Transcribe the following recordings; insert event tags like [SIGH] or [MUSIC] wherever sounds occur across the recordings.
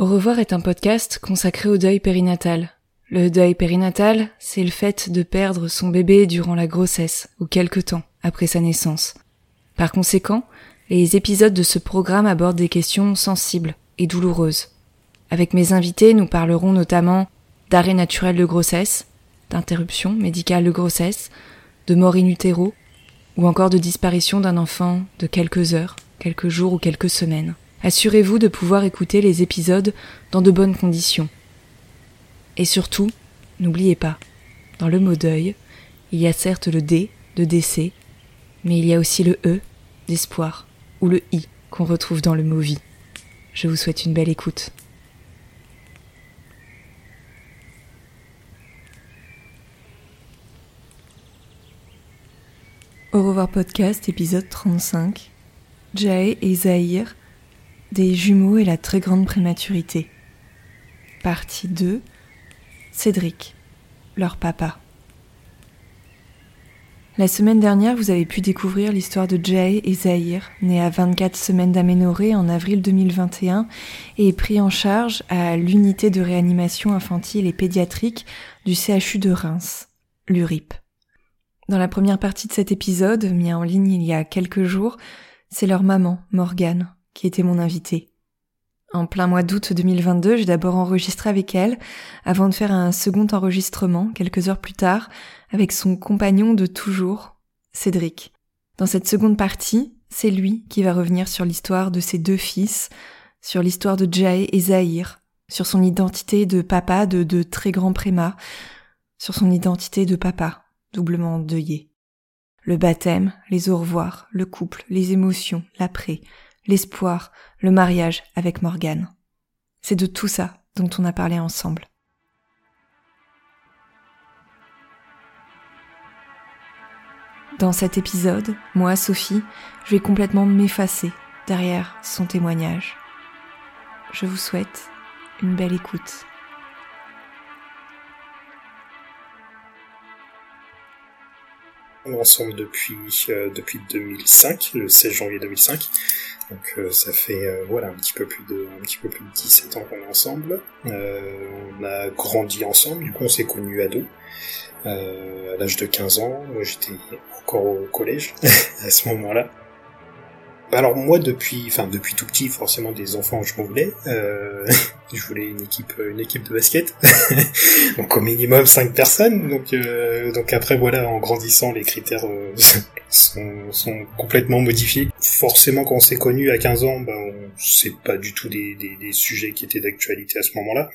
Au revoir est un podcast consacré au deuil périnatal. Le deuil périnatal, c'est le fait de perdre son bébé durant la grossesse ou quelque temps après sa naissance. Par conséquent, les épisodes de ce programme abordent des questions sensibles et douloureuses. Avec mes invités, nous parlerons notamment d'arrêt naturel de grossesse, d'interruption médicale de grossesse, de mort in utero, ou encore de disparition d'un enfant de quelques heures, quelques jours ou quelques semaines. Assurez-vous de pouvoir écouter les épisodes dans de bonnes conditions. Et surtout, n'oubliez pas, dans le mot deuil, il y a certes le D de décès, mais il y a aussi le E d'espoir, ou le I qu'on retrouve dans le mot vie. Je vous souhaite une belle écoute. Au revoir podcast, épisode 35. Jae et Zahir, des jumeaux et la très grande prématurité. Partie 2. Cédric, leur papa. La semaine dernière, vous avez pu découvrir l'histoire de Jay et Zahir, né à 24 semaines d'aménorrhée en avril 2021 et pris en charge à l'unité de réanimation infantile et pédiatrique du CHU de Reims, l'URIP. Dans la première partie de cet épisode, mis en ligne il y a quelques jours, c'est leur maman, Morgane, qui était mon invitée. En plein mois d'août 2022, j'ai d'abord enregistré avec elle, avant de faire un second enregistrement quelques heures plus tard, avec son compagnon de toujours, Cédric. Dans cette seconde partie, c'est lui qui va revenir sur l'histoire de ses deux fils, sur l'histoire de Jay et Zahir, sur son identité de papa de de très grands prémas, sur son identité de papa, doublement endeuillé. Le baptême, les au revoir, le couple, les émotions, l'après, l'espoir, le mariage avec Morgane. C'est de tout ça dont on a parlé ensemble. Dans cet épisode, moi, Sophie, je vais complètement m'effacer derrière son témoignage. Je vous souhaite une belle écoute. Ensemble depuis euh, depuis 2005, le 16 janvier 2005. Donc euh, ça fait euh, voilà un petit peu plus de un petit peu plus de 17 ans qu'on est ensemble. on a grandi ensemble, du coup on s'est connus ados. à l'âge de 15 ans, j'étais encore au collège [LAUGHS] à ce moment-là. Alors moi depuis, enfin depuis tout petit, forcément des enfants, je m'en voulais. Euh, [LAUGHS] je voulais une équipe, une équipe de basket, [LAUGHS] donc au minimum cinq personnes. Donc euh, donc après voilà, en grandissant, les critères euh, [LAUGHS] sont, sont, complètement modifiés. Forcément, quand on s'est connu à 15 ans, ben c'est pas du tout des, des, des sujets qui étaient d'actualité à ce moment-là.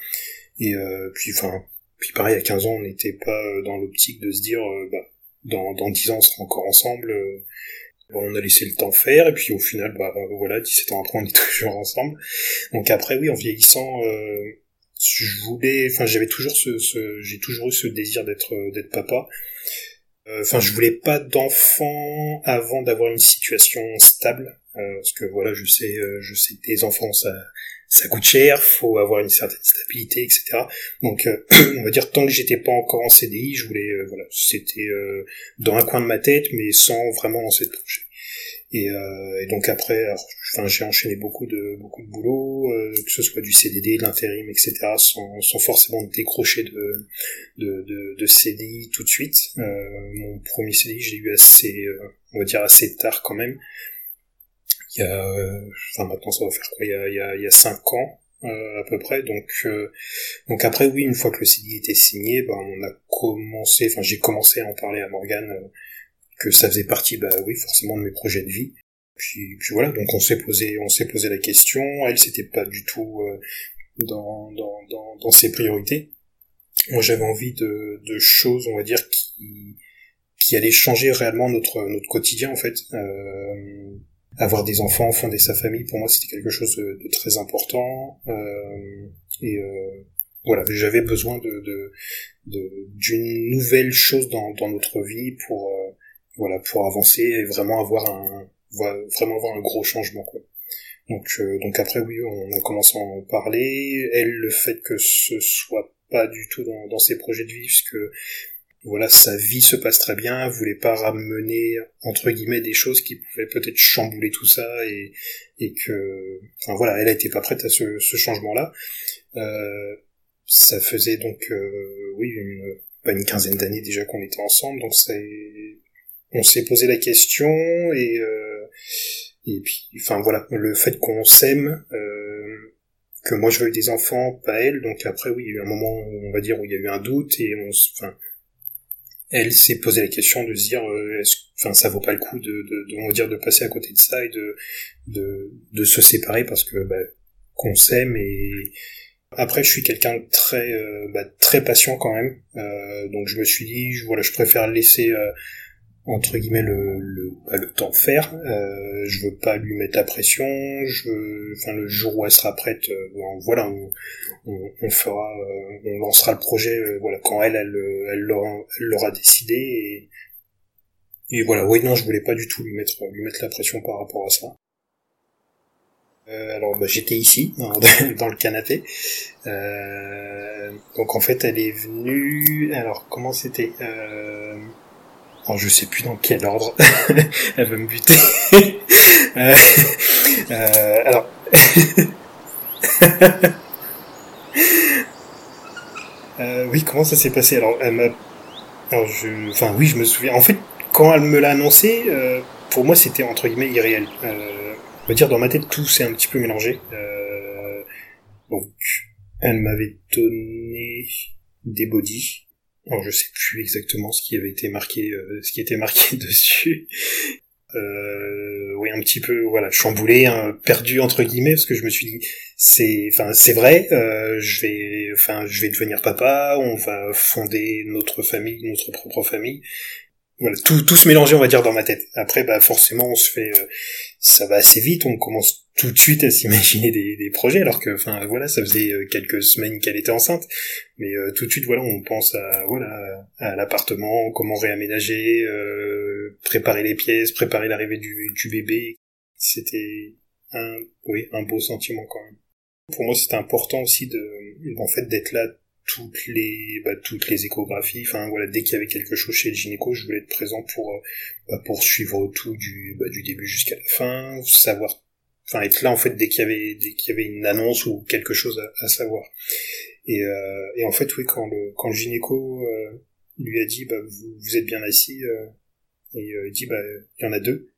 Et euh, puis enfin, puis pareil à 15 ans, on n'était pas dans l'optique de se dire, bah, dans dans 10 ans, on sera encore ensemble on a laissé le temps faire et puis au final, bah voilà, 17 ans après, on est [LAUGHS] toujours ensemble. Donc après, oui, en vieillissant, euh, je voulais, enfin, j'avais toujours ce, ce j'ai toujours eu ce désir d'être d'être papa. Euh, enfin, je voulais pas d'enfant avant d'avoir une situation stable, euh, parce que voilà, je sais, je sais des enfants, ça ça coûte cher, faut avoir une certaine stabilité, etc. Donc, [CLEARS THROAT] on va dire tant que j'étais pas encore en CDI, je voulais, voilà, c'était dans un coin de ma tête, mais sans vraiment lancer de projet. Et, euh, et, donc après, enfin, j'ai enchaîné beaucoup de beaucoup de boulot, euh, que ce soit du CDD, de l'intérim, etc., sans, sans forcément décrocher de, de, de, de CDI tout de suite. Euh, mon premier CDI, je l'ai eu assez, euh, on va dire assez tard quand même. Il y a, euh, enfin maintenant ça va faire quoi Il y a, il y a, il y a cinq ans. à peu près donc donc après oui une fois que le CDI était signé ben on a commencé enfin j'ai commencé à en parler à Morgane que ça faisait partie, bah oui, forcément de mes projets de vie. Puis, puis voilà, donc on s'est posé, on s'est posé la question. Elle, c'était pas du tout euh, dans, dans, dans, dans, ses priorités. Moi, j'avais envie de, de choses, on va dire, qui, qui allaient changer réellement notre, notre quotidien, en fait. Euh, avoir des enfants, fonder sa famille, pour moi c'était quelque chose de, très important. Euh, et euh, voilà, j'avais besoin de d'une nouvelle chose dans, dans notre vie pour euh, voilà pour avancer et vraiment avoir un vraiment avoir un gros changement quoi. Donc euh, donc après oui, on a commencé à en parler. Elle le fait que ce soit pas du tout dans, dans ses projets de vie, puisque voilà, sa vie se passe très bien, voulait pas ramener entre guillemets des choses qui pouvaient peut-être chambouler tout ça et, et que, enfin voilà, elle était pas prête à ce, ce changement-là. Euh, ça faisait donc, euh, oui, une, pas une quinzaine d'années déjà qu'on était ensemble, donc c'est, on s'est posé la question et euh, et puis, enfin voilà, le fait qu'on s'aime. Euh, que moi je veux des enfants, pas elle, donc après oui, il y a eu un moment, on va dire, où il y a eu un doute, et on, enfin, elle s'est posé la question de se dire euh, enfin ça vaut pas le coup de, de, de on va dire de passer à côté de ça et de de, de se séparer parce que bah, qu'on s'aime et après je suis quelqu'un de très euh, bah, très patient quand même. Euh, donc je me suis dit voilà je préfère laisser euh, entre guillemets le, le, bah, le temps faire. Euh, je veux pas lui mettre la pression. Je veux, enfin le jour où elle sera prête, euh, voilà, on, on, fera, euh, on lancera le projet, euh, voilà, quand elle, elle, elle l'aura décidé. Et, et voilà, oui, non, je voulais pas du tout lui mettre, lui mettre la pression par rapport à ça. Euh, alors bah, j'étais ici [LAUGHS] dans, dans, le canapé. Donc en fait elle est venue. Alors comment c'était alors je sais plus dans quel ordre. [LAUGHS] Elle veut me buter. [LAUGHS] Euh, euh, alors. [LAUGHS] euh, oui, comment ça s'est passé? Alors, elle m'a. Alors, je. Enfin, oui, je me souviens. En fait, quand elle me l'a annoncé, euh, pour moi, c'était entre guillemets irréel. On va dire dans ma tête, tout s'est un petit peu mélangé. Donc, elle m'avait donné des bodies alors je sais plus exactement ce qui avait été marqué, euh, ce qui était marqué [LAUGHS] dessus. Euh, oui, un petit peu, voilà, chamboulé, hein, perdu entre guillemets, parce que je me suis dit, c'est, enfin, c'est vrai, euh, je vais, enfin, je vais devenir papa, on va fonder notre famille, notre propre famille. Voilà, tout, tout se on va dire, dans ma tête. Après, bah, forcément, on se fait, euh, ça va assez vite, on commence tout de suite à s'imaginer des, des, projets alors que enfin voilà ça faisait euh, quelques semaines qu'elle était enceinte. Mais euh, tout de suite voilà on pense à voilà à l'appartement comment réaménager euh, préparer les pièces préparer l'arrivée du, du bébé. C'était un oui un beau sentiment quand même. Pour moi c'était important aussi de en fait d'être là toutes les bah, toutes les échographies. Enfin voilà dès qu'il y avait quelque chose chez le gynéco je voulais être présent pour bah, pour suivre tout du bah, du début jusqu'à la fin savoir enfin être là en fait dès qu'il y avait dès qu'il y avait une annonce ou quelque chose à, savoir. Et, euh, et en fait oui quand le quand le gynéco euh, lui a dit bah vous, vous êtes bien assis euh, et euh, il dit bah il y en a deux.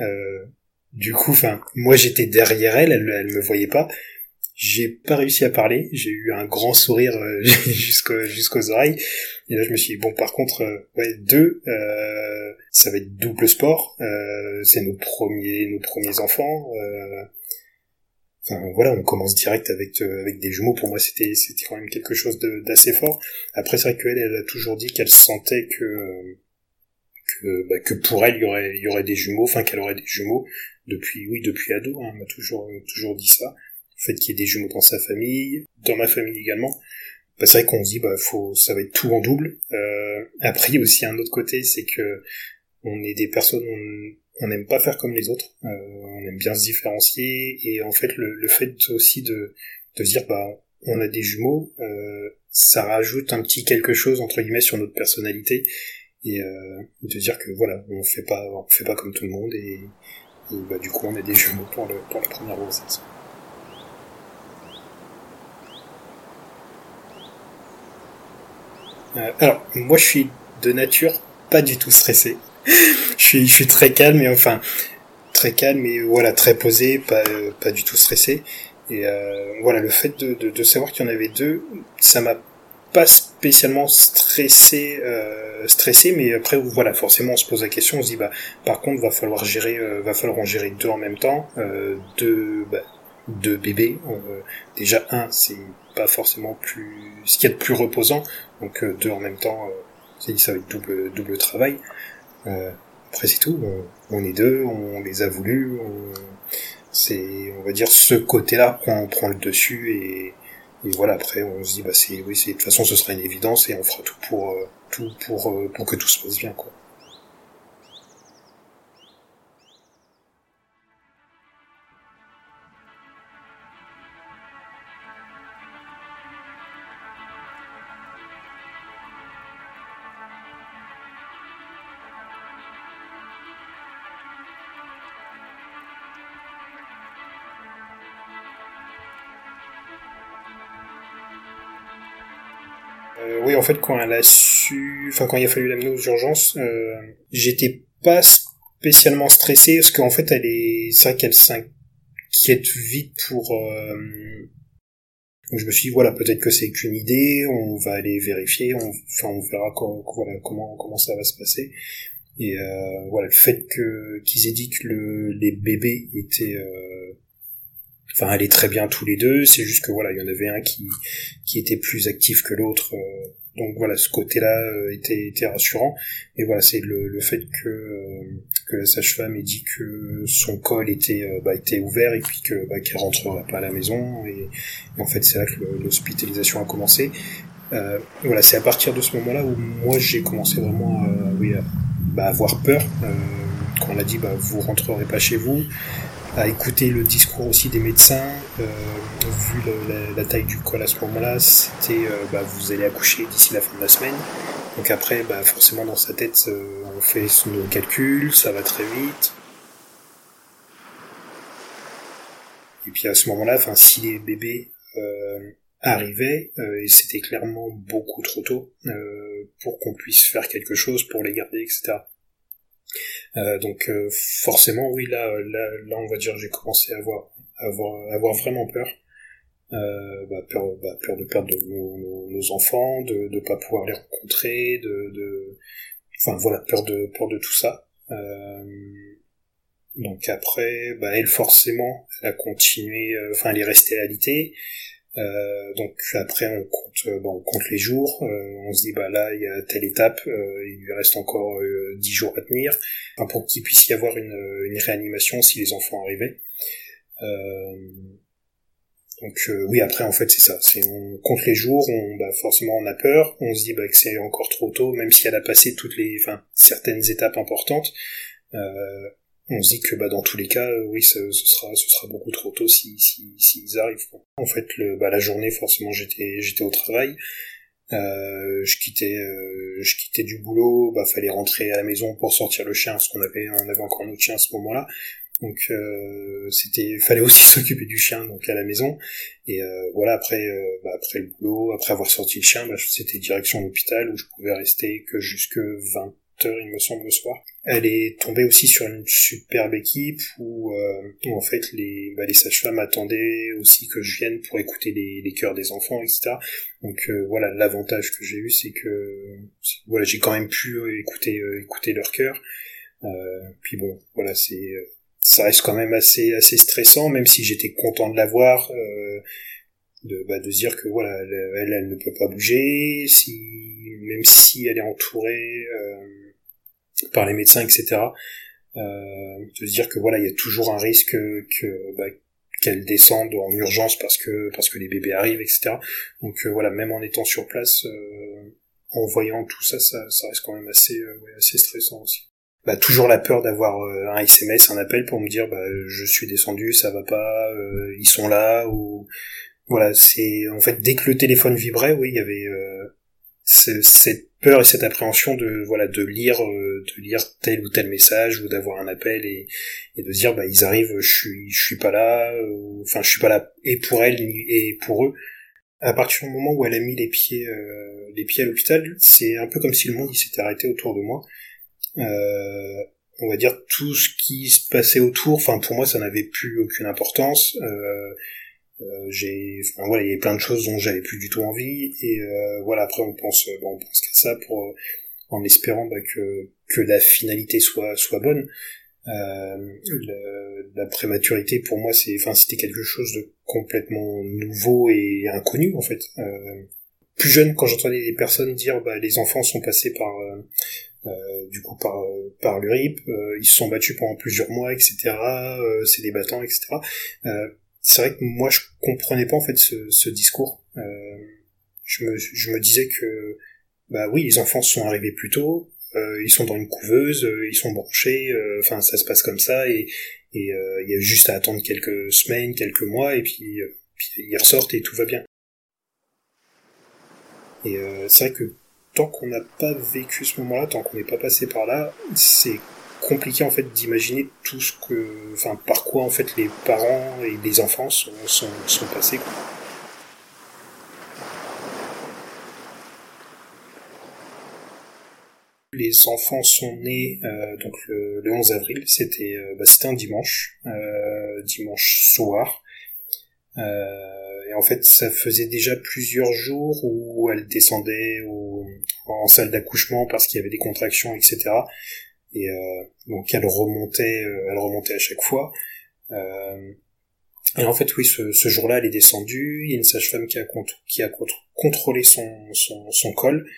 Euh, du coup enfin moi j'étais derrière elle, elle elle me voyait pas j'ai pas réussi à parler, j'ai eu un grand sourire euh, [LAUGHS] jusqu'aux oreilles. Et là, je me suis dit, bon, par contre, euh, ouais, deux, euh, ça va être double sport. Euh, c'est nos premiers, nos premiers enfants. Enfin, voilà, on commence direct avec avec des jumeaux. Pour moi, c'était quand même quelque chose d'assez fort. Après, c'est vrai qu'elle, elle a toujours dit qu'elle sentait que que, bah, que pour elle, il y aurait y aurait des jumeaux, enfin qu'elle aurait des jumeaux depuis oui depuis ado. Hein, elle m'a toujours toujours dit ça fait qu'il y ait des jumeaux dans sa famille, dans ma famille également. Bah, c'est vrai qu'on se dit bah faut ça va être tout en double. Euh, après aussi un autre côté, c'est que on est des personnes on n'aime pas faire comme les autres, euh, on aime bien se différencier et en fait le, fait aussi de de dire bah on a des jumeaux, euh, ça rajoute un petit quelque chose entre guillemets sur notre personnalité et euh, de dire que voilà on fait pas on fait pas comme tout le monde et, et bah, du coup on a des jumeaux pour le pour la première grossesse. Euh, alors, moi, je suis de nature pas du tout stressé. [LAUGHS] je suis, je suis très calme et enfin très calme et voilà très posé, pas euh, pas du tout stressé. Et euh, voilà, le fait de, de, de savoir qu'il y en avait deux, ça m'a pas spécialement stressé, euh, stressé, mais après voilà, forcément on se pose la question, on se dit bah par contre va falloir gérer, euh, va falloir en gérer deux en même temps, euh, deux, bah, deux bébés. déjà un, c'est pas forcément plus ce qu'il y a de plus reposant donc euh, deux en même temps euh, ça va être double double travail euh, après c'est tout. On, est deux, on les a voulu. C'est, on va dire, ce côté-là qu'on prend le dessus et, et, voilà. Après, on se dit, bah c'est, oui, c'est de toute façon, ce sera une évidence et on fera tout pour tout pour pour que tout se passe bien, quoi. En fait, quand elle a su, enfin quand il a fallu l'amener aux urgences, euh, j'étais pas spécialement stressé parce qu'en fait, elle est, c'est vrai qu'elle s'inquiète vite pour. Euh... Je me suis dit voilà, peut-être que c'est qu'une idée, on va aller vérifier, on, enfin on verra comment comment ça va se passer. Et euh, voilà, le fait que qu'ils aient dit que le, les bébés étaient euh, enfin allaient très bien tous les deux c'est juste que voilà il y en avait un qui qui était plus actif que l'autre euh, donc voilà ce côté là euh, était était rassurant. Et voilà c'est le, le fait que euh, que la sage-femme ait dit que son col était bah, était ouvert et puis que bah, qu'elle rentrerait pas à la maison. Et, en fait c'est là que l'hospitalisation a commencé. Euh, voilà c'est à partir de ce moment là où moi j'ai commencé vraiment à, oui, à, bah, avoir peur. Euh, quand on a dit bah vous rentrerez pas chez vous à écouter le discours aussi des médecins. Euh, vu le, la, taille du col à ce moment-là, c'était euh, bah, vous allez accoucher d'ici la fin de la semaine. Donc après, bah, forcément dans sa tête, euh, on fait nos calculs, ça va très vite. Et puis à ce moment-là, si les bébés euh, arrivaient, et c'était clairement beaucoup trop tôt pour qu'on puisse faire quelque chose pour les garder, etc. Euh, donc euh, forcément, oui, là, là, on va dire, j'ai commencé à avoir, avoir, vraiment peur. Euh, bah, peur, bah, peur de perdre nos, enfants, de ne pas pouvoir les rencontrer, de, de, enfin voilà, peur de peur de tout ça. Donc après, bah, elle forcément, elle a continué, enfin elle est restée alitée. Euh, donc après on compte, euh, on compte les jours, euh, on se dit bah là il y a telle étape, il lui reste encore dix jours à tenir, enfin, pour qu'il puisse y avoir une, une, réanimation si les enfants arrivaient. donc oui après en fait c'est ça, c'est on compte les jours, on bah, forcément on a peur, on se dit bah, que c'est encore trop tôt, même si elle a passé toutes les, enfin certaines étapes importantes. Euh, on se dit que bah dans tous les cas oui ce, sera ce sera beaucoup trop tôt si si s'ils arrivent en fait le bah la journée forcément j'étais j'étais au travail. Euh, je quittais euh, je quittais du boulot. Bah fallait rentrer à la maison pour sortir le chien parce qu'on avait on avait encore notre chien à ce moment-là. Donc euh, c'était fallait aussi [LAUGHS] s'occuper du chien donc à la maison. Et euh, voilà après euh, bah, après le boulot après avoir sorti le chien bah, c'était direction l'hôpital où je pouvais rester que jusque 20 il me semble, le soir. Elle est tombée aussi sur une superbe équipe où, euh, en fait les, bah, les sages-femmes attendaient aussi que je vienne pour écouter les, les chœurs des enfants, etc. Donc euh, voilà, l'avantage que j'ai eu, c'est que voilà, j'ai quand même pu euh, écouter écouter leurs chœurs. puis bon, voilà, c'est ça reste quand même assez assez stressant, même si j'étais content de la voir. de, bah, de dire que voilà elle, elle, ne peut pas bouger si même si elle est entourée euh, par les médecins, etc. Euh, de se dire que voilà, il y a toujours un risque que bah, qu'elle en urgence parce que parce que les bébés arrivent, etc. Donc euh, voilà, même en étant sur place, euh, en voyant tout ça, ça, ça reste quand même assez euh, assez stressant aussi. Bah, toujours la peur d'avoir un SMS, un appel pour me dire bah, je suis descendu, ça va pas, ils sont là ou voilà, c'est en fait dès que le téléphone vibrait, oui, il y avait cette peur et cette appréhension de voilà de lire euh, de lire tel ou tel message ou d'avoir un appel et, et de dire bah ils arrivent je suis je suis pas là enfin je suis pas là et pour elle et pour eux. À partir du moment où elle a mis les pieds euh, les pieds à l'hôpital c'est un peu comme si le monde il s'était arrêté autour de moi. Euh, on va dire tout ce qui se passait autour enfin pour moi ça n'avait plus aucune importance. Euh, euh, j'ai, enfin voilà, il y avait plein de choses dont j'avais plus du tout envie et euh, voilà. Après, on pense, bon, on pense qu'à ça pour, en espérant bah, que que la finalité soit soit bonne. Euh, la prématurité pour moi, c'est, enfin, c'était quelque chose de complètement nouveau et inconnu en fait. Euh, plus jeune, quand j'entendais des personnes dire, bah, les enfants sont passés par du coup par par l'URIP. ils se sont battus pendant plusieurs mois, etc. c'est des battants, etc. c'est vrai que moi je comprenais pas en fait ce, discours. je me je me disais que bah oui les enfants sont arrivés plus tôt, ils sont dans une couveuse, ils sont branchés, enfin ça se passe comme ça et il y a juste à attendre quelques semaines, quelques mois et puis, ils ressortent et tout va bien. Et euh, c'est vrai que tant qu'on n'a pas vécu ce moment-là, tant qu'on n'est pas passé par là, c'est compliqué en fait d'imaginer tout ce que, enfin, par quoi en fait les parents et les enfants sont, sont, passés. Les enfants sont nés euh, donc le, 11 avril, c'était euh, bah, c'était un dimanche, euh, dimanche soir. Et en fait, ça faisait déjà plusieurs jours où elle descendait en salle d'accouchement parce qu'il y avait des contractions, etc. Et euh, donc elle remontait, euh, elle remontait à chaque fois. Euh, et en fait, oui, ce, ce jour-là, elle est descendue. Il y a une sage-femme qui a, qui a contrôlé son, son, son col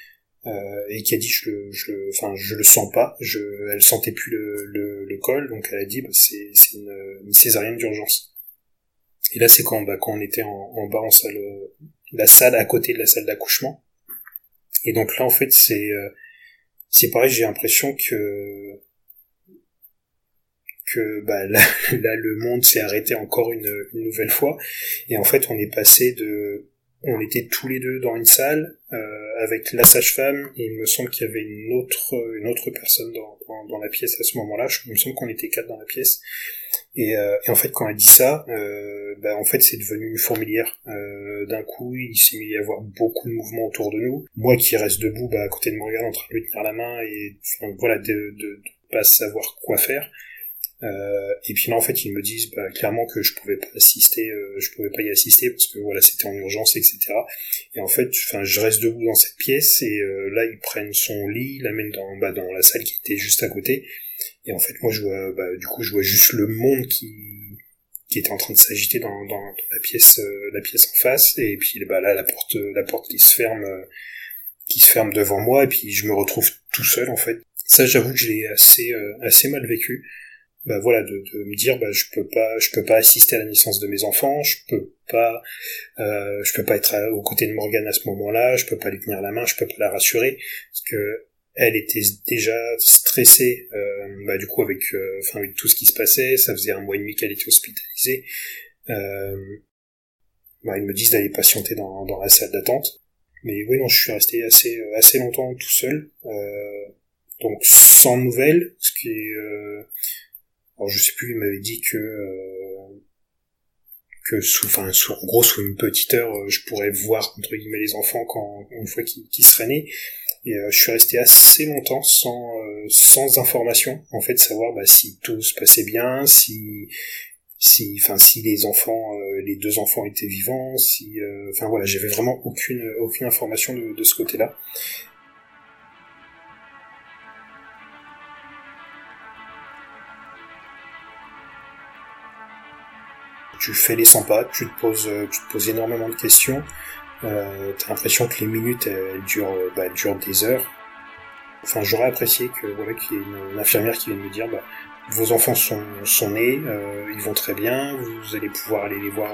et qui a dit je je, enfin, je le sens pas. Je, elle sentait plus le, le, le col, donc elle a dit bah, c'est, c'est une, une césarienne d'urgence. Et là, c'est quand, bah, quand on était en, en, bas en salle, la salle à côté de la salle d'accouchement. Et donc là, en fait, c'est euh, c'est pareil. J'ai l'impression que que bah, là, [LAUGHS] là le monde s'est arrêté encore une, une, nouvelle fois. Et en fait, on est passé de on était tous les deux dans une salle euh, avec la sage-femme et il me semble qu'il y avait une autre une autre personne dans, dans, la pièce à ce moment-là. Il me semble qu'on était quatre dans la pièce. Et, euh, et, en fait, quand elle dit ça, euh, bah, en fait, c'est devenu une fourmilière. Euh, D'un coup, il s'est mis à y avoir beaucoup de mouvements autour de nous. Moi qui reste debout bah, à côté de Morgan en train de lui tenir la main et voilà, de, de, de pas savoir quoi faire. Euh, et puis là, en fait, ils me disent bah, clairement que je pouvais pas assister, euh, je pouvais pas y assister parce que voilà, c'était en urgence, etc. Et en fait, enfin, je reste debout dans cette pièce et euh, là, ils prennent son lit, l'amènent dans, bah, dans la salle qui était juste à côté. Et en fait, moi, je vois, bah, du coup, je vois juste le monde qui qui était en train de s'agiter dans, dans, la pièce, la pièce en face. Et puis, bah, là, la porte, la porte qui se ferme, qui se ferme devant moi. Et puis, je me retrouve tout seul, en fait. Ça, j'avoue que je l'ai assez, assez mal vécu bah voilà de, de, me dire bah je peux pas je peux pas assister à la naissance de mes enfants je peux pas euh, je peux pas être aux côtés de Morgane à ce moment-là je peux pas lui tenir la main je peux pas la rassurer parce que elle était déjà stressée euh, bah du coup avec euh, enfin avec tout ce qui se passait ça faisait un mois et demi qu'elle était hospitalisée euh, bah ils me disent d'aller patienter dans, dans la salle d'attente. Mais oui non je suis resté assez assez longtemps tout seul euh, donc sans nouvelles ce qui est alors je sais plus, il m'avait dit que euh, que sous, enfin, sous, en gros, sous une petite heure, euh, je pourrais voir entre guillemets les enfants quand une fois qu'ils qu seraient nés. Et euh, je suis resté assez longtemps sans sans information, en fait, savoir bah, si tout se passait bien, si si, enfin, si les enfants, les deux enfants étaient vivants, si, enfin voilà, j'avais vraiment aucune aucune information de, de ce côté-là. Tu fais les 100 pas, tu te poses, euh, tu te poses énormément de questions. Euh, T'as l'impression que les minutes elles durent, euh, bah, durent des heures. Enfin, j'aurais apprécié que voilà qu'il y ait une, infirmière qui vienne me dire, bah, vos enfants sont, sont nés, euh, ils vont très bien, vous allez pouvoir aller les voir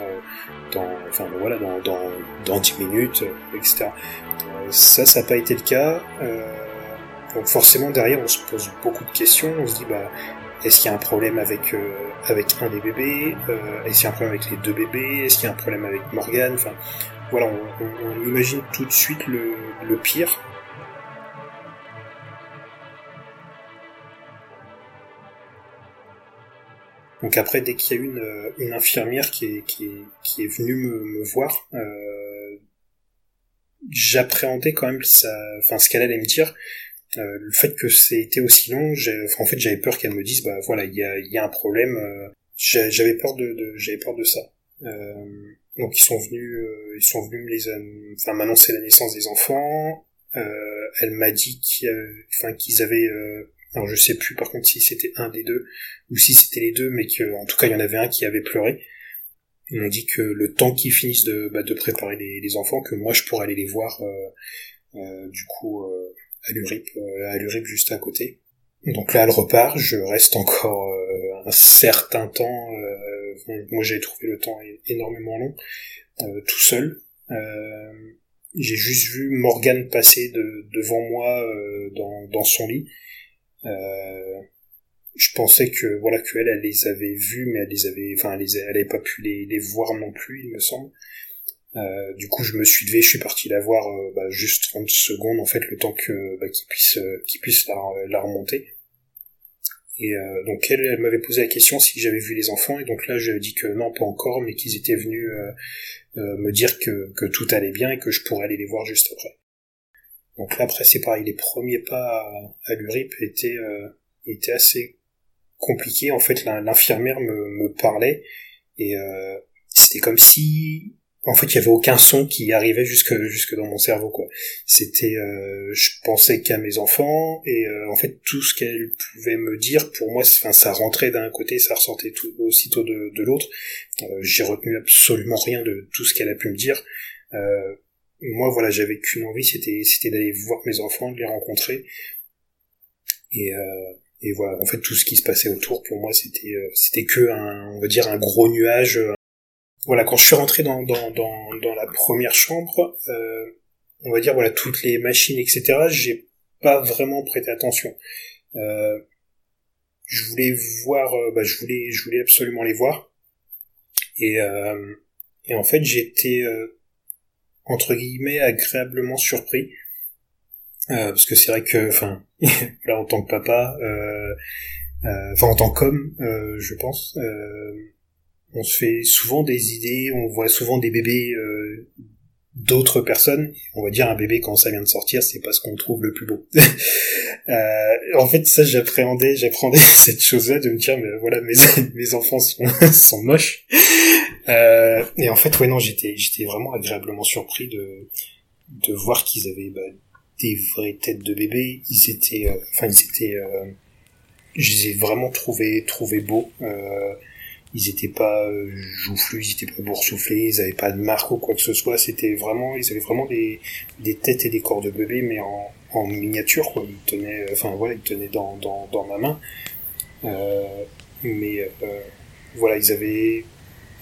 dans, enfin voilà, dans, dans, dans 10 minutes, etc. ça, ça n'a pas été le cas. donc forcément derrière, on se pose beaucoup de questions. On se dit, bah, est-ce qu'il y a un problème avec avec un des bébés euh, Est-ce qu'il y a un problème avec les deux bébés Est-ce qu'il y a un problème avec Morgan Enfin, voilà, on, imagine tout de suite le, le pire. Donc après, dès qu'il y a une, une infirmière qui est, qui est, qui est venue me, me voir, euh, j'appréhendais quand même ça, enfin ce qu'elle allait me dire. Euh, le fait que c'était aussi long, en fait, j'avais peur qu'elle me dise, bah voilà, il y a, y a, un problème. Euh, j'avais peur de, de j'avais peur de ça. Euh, donc ils sont venus, euh, ils sont venus me les, enfin m'annoncer la naissance des enfants. elle m'a dit qu'ils, enfin qu'ils avaient, alors je sais plus par contre si c'était un des deux ou si c'était les deux, mais que en tout cas il y en avait un qui avait pleuré. Ils m'ont dit que le temps qu'ils finissent de, bah, de préparer les, les, enfants, que moi je pourrais aller les voir. du coup à l'URIP, à l'URIP juste à côté. Donc là, elle repart. Je reste encore un certain temps. moi, j'ai trouvé le temps énormément long, tout seul. j'ai juste vu Morgane passer de, devant moi dans, dans son lit. Euh, je pensais que voilà qu'elle elle les avait vus mais elle les avait enfin elle les elle avait pas pu les, les voir non plus il me semble euh, du coup je me suis levé je suis parti la voir euh, bah, juste 30 secondes en fait le temps que bah, qu'il puisse euh, qu'il puisse la, la, remonter et euh, donc elle, elle m'avait posé la question si j'avais vu les enfants et donc là je dit que non pas encore mais qu'ils étaient venus me dire que, que tout allait bien et que je pourrais aller les voir juste après donc là après c'est pareil les premiers pas à, à l'URIP étaient étaient assez compliqué. En fait, l'infirmière me, me, parlait et euh, c'était comme si, en fait, il y avait aucun son qui arrivait jusque jusque dans mon cerveau, quoi. C'était, euh, je pensais qu'à mes enfants et euh, en fait, tout ce qu'elle pouvait me dire, pour moi, enfin, ça rentrait d'un côté, ça ressortait tout aussitôt de, de l'autre. J'ai retenu absolument rien de tout ce qu'elle a pu me dire. moi, voilà, j'avais qu'une envie, c'était c'était d'aller voir mes enfants, de les rencontrer. Et, euh, et voilà en fait tout ce qui se passait autour pour moi c'était euh, c'était que un on va dire un gros nuage euh. Voilà quand je suis rentré dans dans dans, dans la première chambre euh, on va dire voilà toutes les machines etc j'ai pas vraiment prêté attention. Euh, je voulais voir bah, je voulais je voulais absolument les voir. Et et en fait j'étais entre guillemets agréablement surpris. Euh, parce que c'est vrai que, enfin, [LAUGHS] là en tant que papa, euh, euh, enfin en tant qu'homme, je pense, on se fait souvent des idées, on voit souvent des bébés d'autres personnes. On va dire un bébé quand ça vient de sortir, c'est pas ce qu'on trouve le plus beau. [LAUGHS] en fait, ça j'appréhendais, j'appréhendais [LAUGHS] cette chose-là de me dire, mais voilà, mes [LAUGHS] mes enfants sont sont moches. et en fait, ouais non, j'étais j'étais vraiment agréablement surpris de de voir qu'ils avaient bah, des vraies têtes de bébé. Ils étaient, euh, enfin ils étaient, euh, je les ai vraiment trouvés, trouvés beaux. Euh, ils étaient pas joufflus, ils étaient pas boursouflés, ils avaient pas de marque ou quoi que ce soit. C'était vraiment, ils avaient vraiment des, des têtes et des corps de bébé, mais en, en miniature. Quoi. Ils tenaient, enfin voilà, ils tenaient dans, dans, dans ma main. mais voilà, ils avaient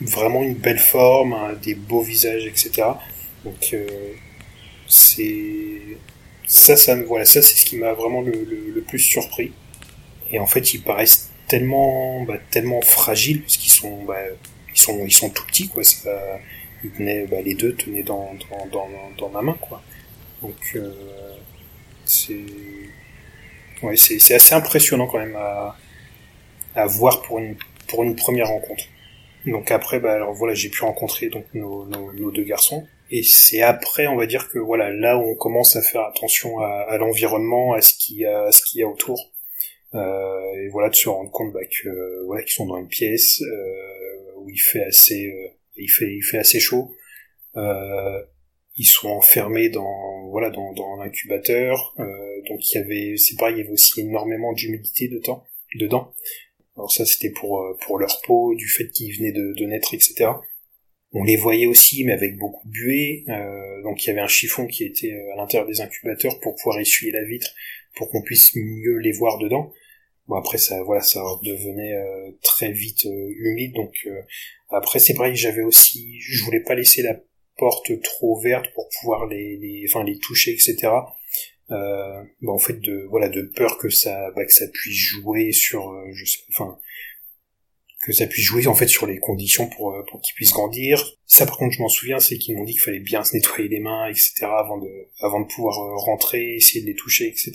vraiment une belle forme, des beaux visages, etc. Donc c'est ça, ça voilà, ça c'est ce qui m'a vraiment le, le, plus surpris. Et en fait, ils paraissent tellement, bah, tellement fragiles parce qu'ils sont, bah, ils sont, ils sont tout petits quoi. Ça, ils tenaient, bah, les deux tenaient dans, dans, dans, dans ma main quoi. Donc euh, c'est, ouais, c'est, assez impressionnant quand même à, à voir pour une, pour une première rencontre. Donc après, bah, alors voilà, j'ai pu rencontrer donc nos, nos, nos deux garçons. Et c'est après, on va dire que voilà, là où on commence à faire attention à, à l'environnement, à ce qu'il y a, ce qu'il y a autour, et voilà de se rendre compte bah, que voilà qu'ils sont dans une pièce euh, où il fait assez, euh, il fait, il fait assez chaud. Euh, ils sont enfermés dans voilà dans, dans l'incubateur, euh, donc il y avait, c'est pareil, il y avait aussi énormément d'humidité dedans, dedans. Alors ça c'était pour pour leur peau, du fait qu'ils venaient de, de naître, etc. On les voyait aussi, mais avec beaucoup de buée. Euh, donc il y avait un chiffon qui était euh, à l'intérieur des incubateurs pour pouvoir essuyer la vitre, pour qu'on puisse mieux les voir dedans. Bon après ça, voilà, ça devenait euh, très vite humide. Donc après c'est pareil, j'avais aussi, je voulais pas laisser la porte trop verte pour pouvoir les, les enfin les toucher, etc. Euh, bah en fait de voilà de peur que ça bah, que ça puisse jouer sur je sais enfin que ça puisse jouer en fait sur les conditions pour euh, pour qu'ils puissent grandir. Ça par contre je m'en souviens, c'est qu'ils m'ont dit qu'il fallait bien se nettoyer les mains, etc. avant de avant de pouvoir euh, rentrer, essayer de les toucher, etc.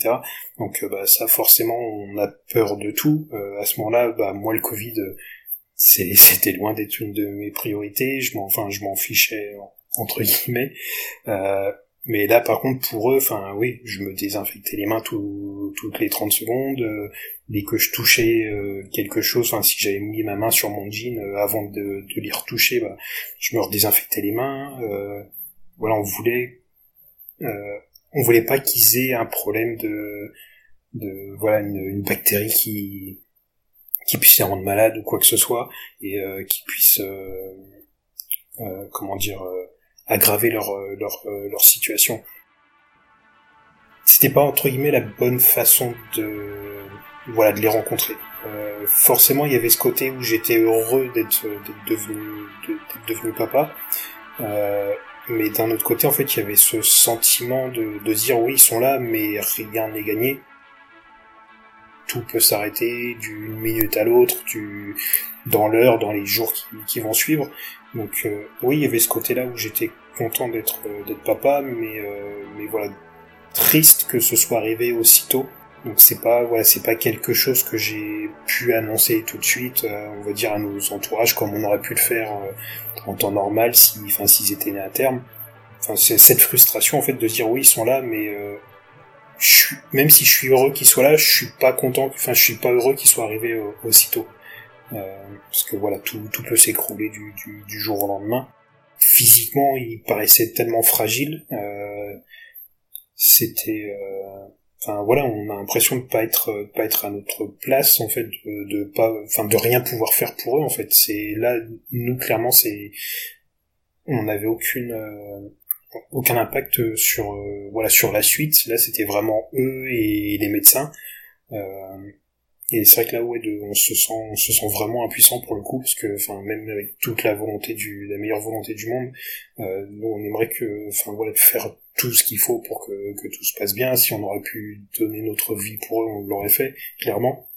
Donc euh, bah ça forcément on a peur de tout. à ce moment-là, bah moi le Covid [LAUGHS] c'était loin d'être une de mes priorités. Je m'en enfin je m'en fichais entre guillemets. Euh, mais là, par contre, pour eux, enfin, oui, je me désinfectais les mains toutes les 30 secondes. Euh, dès que je touchais euh, quelque chose, si j'avais mis ma main sur mon jean euh, avant de, de l'y retoucher, bah, je me redésinfectais les mains. voilà, on voulait, on voulait pas qu'ils aient un problème de, de voilà, une, une, bactérie qui qui puisse les rendre malades ou quoi que ce soit et qui puisse, comment dire aggraver leur, euh, leur, euh, leur situation. c'était pas entre guillemets la bonne façon de voilà de les rencontrer. Euh, forcément, il y avait ce côté où j'étais heureux d'être devenu d'être devenu papa. Euh, mais d'un autre côté, en fait, il y avait ce sentiment de, de dire oui, ils sont là, mais rien n'est gagné. Tout peut s'arrêter d'une minute à l'autre, dans l'heure, dans les jours qui, qui vont suivre. Donc euh, oui, il y avait ce côté-là où j'étais content d'être euh, d'être papa, mais euh, mais voilà, triste que ce soit arrivé aussitôt. Donc c'est pas voilà, c'est pas quelque chose que j'ai pu annoncer tout de suite, on va dire à nos entourages comme on aurait pu le faire en temps normal si enfin s'ils étaient nés à terme. Enfin c'est cette frustration en fait de dire oui, ils sont là mais je même si je suis heureux qu'ils soient là, je suis pas content, enfin je suis pas heureux qu'ils soient arrivés aussitôt. Euh, parce que voilà, tout, tout peut s'écrouler du, du, du, jour au lendemain. Physiquement, il paraissait tellement fragile. Euh, c'était, euh, enfin voilà, on a l'impression de pas être, pas être à notre place en fait, de, de pas, enfin de rien pouvoir faire pour eux en fait. C'est là, nous clairement, c'est, on n'avait aucune aucun impact sur voilà sur la suite là c'était vraiment eux et les médecins euh, et c'est vrai que là, ouais, de, on se sent, on se sent vraiment impuissant pour le coup, parce que, enfin, même avec toute la volonté du, la meilleure volonté du monde, euh, on aimerait que, enfin, voilà, faire tout ce qu'il faut pour que, que tout se passe bien. Si on aurait pu donner notre vie pour eux, on l'aurait fait, clairement,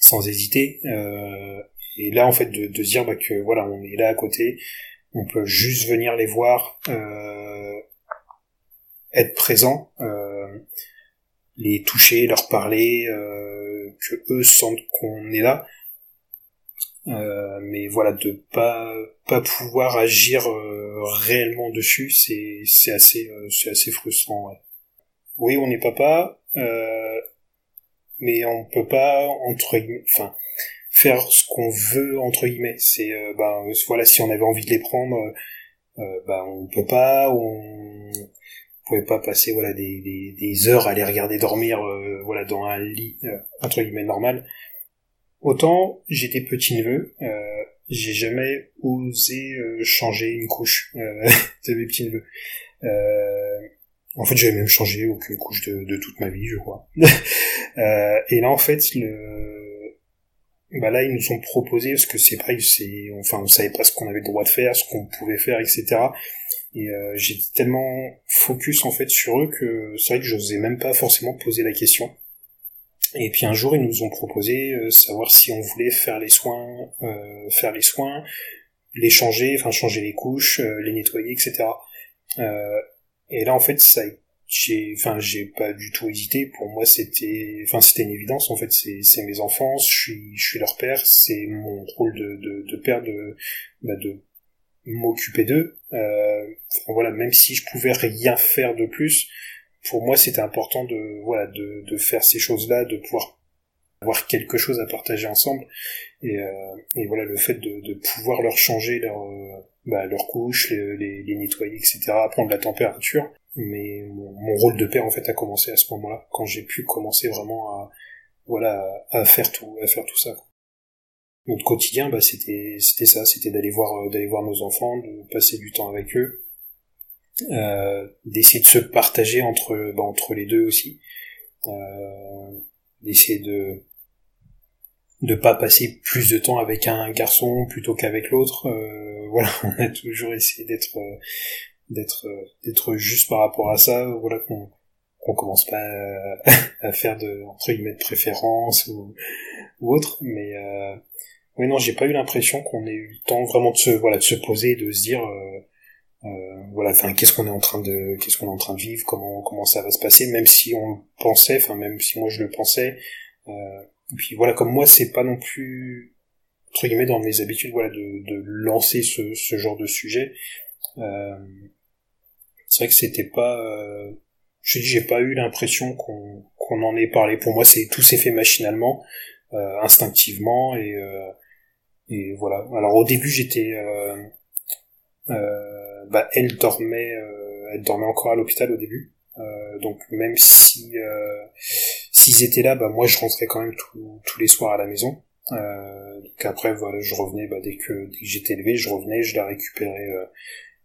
sans hésiter. Euh, et là, en fait, de, de dire bah, que, voilà, on est là à côté, on peut juste venir les voir, euh, être présent, euh, les toucher, leur parler. Euh, que eux sentent qu'on est là. Euh, mais voilà, de pas pas pouvoir agir euh, réellement dessus, c'est c'est assez euh, c'est assez frustrant. Oui, on est papa, mais on peut pas entre enfin faire ce qu'on veut entre guillemets. C'est ben voilà, si on avait envie de les prendre, ben on peut pas. On pouvait pas passer voilà des, des, des, heures à les regarder dormir euh, voilà dans un lit euh, entre guillemets normal. Autant j'étais petit neveu, euh, j'ai jamais osé changer une couche [LAUGHS] de mes petits neveux. en fait, j'avais même changé aucune couche de, de toute ma vie, je crois. [LAUGHS] et là, en fait, le, bah là, ils nous ont proposé parce que c'est pareil, c'est, enfin, on savait pas ce qu'on avait le droit de faire, ce qu'on pouvait faire, etc. Et euh, j'ai tellement focus en fait sur eux que c'est vrai que j'osais même pas forcément poser la question. Et puis un jour ils nous ont proposé euh, savoir si on voulait faire les soins, euh, faire les soins, les changer, enfin changer les couches, euh, les nettoyer, etc. et là en fait ça, j'ai, enfin j'ai pas du tout hésité. Pour moi c'était, enfin c'était une évidence en fait. C'est, c'est mes enfants, je suis, je suis leur père, c'est mon rôle de, de, de père de, bah, de m'occuper d'eux. Euh, voilà, même si je pouvais rien faire de plus, pour moi c'était important de voilà de, de faire ces choses-là, de pouvoir avoir quelque chose à partager ensemble. Et, euh, et voilà, le fait de, de pouvoir leur changer leur euh, bah, leur couche, les, les, nettoyer, etc., prendre la température. Mais mon, mon, rôle de père en fait a commencé à ce moment-là, quand j'ai pu commencer vraiment à voilà à faire tout, à faire tout ça notre quotidien bah c'était c'était ça c'était d'aller voir euh, d'aller voir nos enfants de passer du temps avec eux euh, d'essayer de se partager entre bah, entre les deux aussi euh, d'essayer de de pas passer plus de temps avec un garçon plutôt qu'avec l'autre euh, [LAUGHS] voilà on a toujours essayé d'être euh, d'être d'être juste par rapport à ça voilà qu'on qu'on commence pas [LAUGHS] à, faire de entre guillemets de préférence ou, autre mais oui, non, j'ai pas eu l'impression qu'on ait eu le temps vraiment de se, voilà, de se poser, de se dire, euh, euh, voilà, enfin, qu'est-ce qu'on est en train de, qu'est-ce qu'on est en train de vivre, comment, comment ça va se passer, même si on le pensait, enfin, même si moi je le pensais. Euh, et puis voilà, comme moi, c'est pas non plus entre guillemets dans mes habitudes, voilà, de, de lancer ce, ce genre de sujet. Euh, c'est vrai que c'était pas, euh, je dis, j'ai pas eu l'impression qu'on qu'on en ait parlé. Pour moi, c'est tout s'est fait machinalement, euh, instinctivement et euh, et voilà. Alors au début j'étais, euh, euh, bah elle dormait, euh, elle dormait encore à l'hôpital au début. Euh, donc même si s'ils étaient là, bah moi je rentrais quand même tous les soirs à la maison. donc après voilà, je revenais bah, dès que j'étais élevé, je revenais, je la récupérais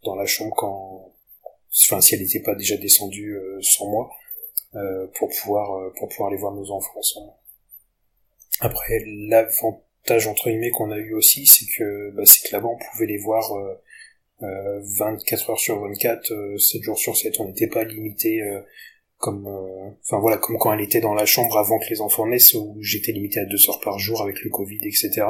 dans la chambre quand, enfin si elle n'était pas déjà descendue sans moi. pour pouvoir pour pouvoir aller voir nos enfants. Après, l'avantage entre guillemets qu'on a eu aussi, c'est que bah, c'est que là-bas on pouvait les voir euh, 24 heures sur 24, 7 jours sur 7. On n'était pas limité comme enfin voilà comme quand elle était dans la chambre avant que les enfants naissent où j'étais limité à deux heures par jour avec le Covid etc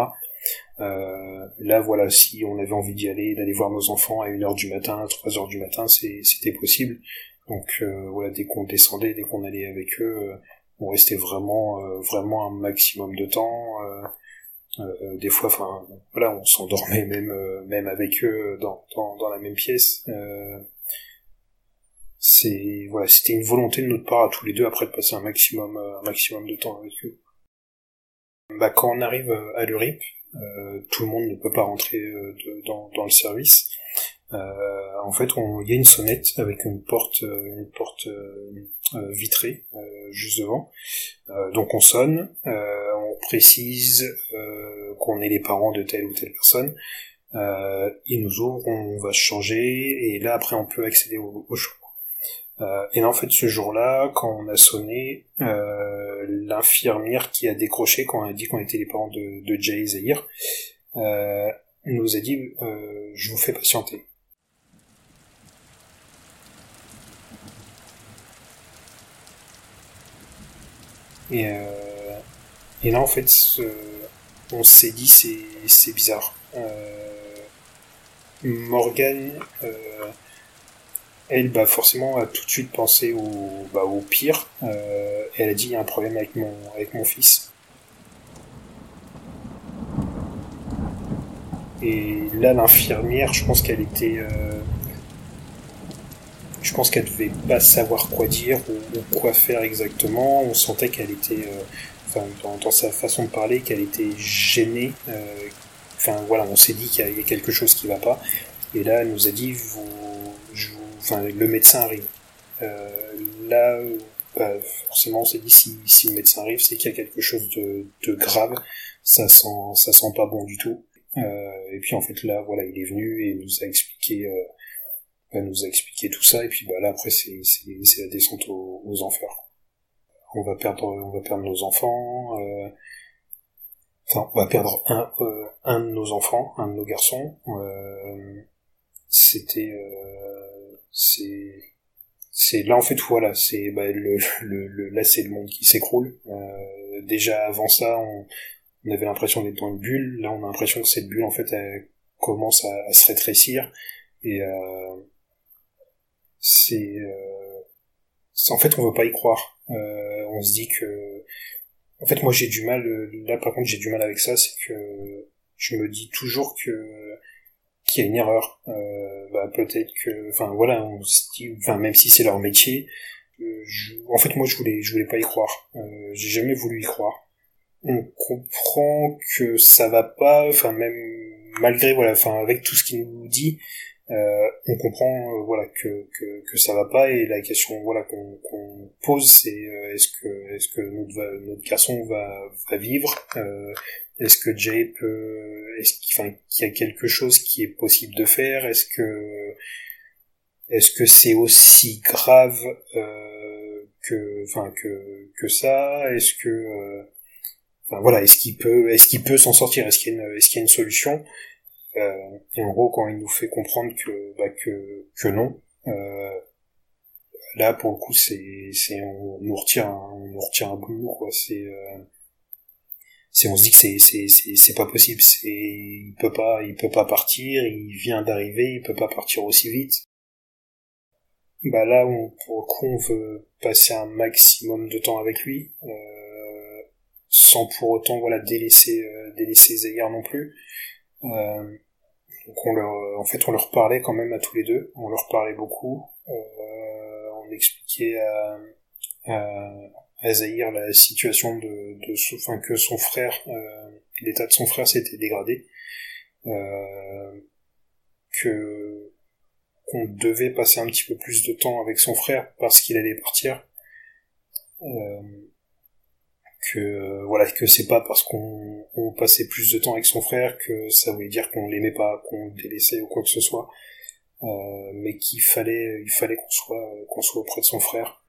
euh, là, voilà, si on avait envie d'y aller, d'aller voir nos enfants à 1h du matin, à 3h du matin, c'était possible. Donc euh, voilà, dès qu'on descendait, dès qu'on allait avec eux, euh, on restait vraiment, vraiment un maximum de temps. Des fois, enfin, voilà, on s'endormait [LAUGHS] même, même avec eux dans, dans, dans la même pièce. c'est voilà, c'était une volonté de notre part à tous les deux après de passer un maximum, un maximum de temps avec eux. Bah, quand on arrive à l'URIP, euh, tout le monde ne peut pas rentrer euh, dans, dans, le service. Euh, en fait, il y a une sonnette avec une porte, une porte vitrée juste devant. donc on sonne, on précise qu'on est les parents de telle ou telle personne. Euh, ils nous ouvrent, on va changer, et là après on peut accéder au, au euh, et là, en fait, ce jour-là, quand on a sonné, euh, l'infirmière qui a décroché quand on a dit qu'on était les parents de, Jay et Zahir, euh, nous a dit euh, Je vous fais patienter. Et, euh, et là, en fait, on s'est dit c'est bizarre. Morgan elle, bah, forcément, a tout de suite pensé au, bah, au pire. Euh, elle a dit, il y a un problème avec mon, avec mon fils. Et là, l'infirmière, je pense qu'elle était... Euh, je pense qu'elle devait pas savoir quoi dire ou, quoi faire exactement. On sentait qu'elle était... Euh, enfin, dans, sa façon de parler, qu'elle était gênée. Euh, enfin, voilà, on s'est dit qu'il y a quelque chose qui va pas. Et là, elle nous a dit, vous enfin le médecin arrive. Euh, là, bah, forcément, on s'est dit si, si le médecin arrive, c'est qu'il y a quelque chose de, de, grave. Ça sent, ça sent pas bon du tout. Euh, et puis en fait là, voilà, il est venu et nous a expliqué, euh, bah, nous a expliqué tout ça. Et puis bah là après c'est la descente aux, aux, enfers. On va perdre, on va perdre nos enfants. Euh, enfin, on va perdre un euh, un de nos enfants, un de nos garçons. Euh, c'était c'est c'est là en fait voilà c'est bah, le, le, là c'est le monde qui s'écroule déjà avant ça on, avait l'impression d'être dans une bulle là on a l'impression que cette bulle en fait elle commence à, se rétrécir et c'est en fait on veut pas y croire euh, on se dit que en fait moi j'ai du mal là par contre j'ai du mal avec ça c'est que je me dis toujours que qu'il y a une erreur. Euh, bah, peut-être que, enfin voilà, on enfin même si c'est leur métier, euh, en fait moi je voulais, je voulais pas y croire. Euh, j'ai jamais voulu y croire. On comprend que ça va pas, enfin même malgré voilà, enfin avec tout ce qu'il nous dit, euh, on comprend euh, voilà que, que, que ça va pas et la question voilà qu'on qu'on pose c'est euh, est-ce que est-ce que notre, notre garçon va, va vivre est-ce que Jay peut, est-ce qu'il y a quelque chose qui est possible de faire Est-ce que, est-ce que c'est aussi grave euh, que, enfin que que ça Est-ce que, euh, enfin voilà, est-ce qu'il peut, est-ce qu'il peut s'en sortir Est-ce qu'il y a une, est-ce qu'il y a une solution euh, Et en gros, quand il nous fait comprendre que, bah, que non. Euh, là, pour le coup, c'est, on nous retire, un, on nous retire un bout, quoi. C'est, euh, c'est on se dit que c'est c'est c'est pas possible c'est il peut pas il peut pas partir il vient d'arriver il peut pas partir aussi vite bah là on, pour le coup on veut passer un maximum de temps avec lui euh, sans pour autant voilà délaisser euh, délaisser Zayar non plus euh, donc on leur en fait on leur parlait quand même à tous les deux. On leur parlait beaucoup. Euh, on expliquait à, à Zahir la situation de, de enfin, que son frère, euh, l'état de son frère s'était dégradé, euh, que qu'on devait passer un petit peu plus de temps avec son frère parce qu'il allait partir, euh, que euh, voilà que c'est pas parce qu'on passait plus de temps avec son frère que ça voulait dire qu'on l'aimait pas, qu'on le délaissait ou quoi que ce soit, euh, mais qu'il fallait il fallait qu'on soit qu'on soit auprès de son frère.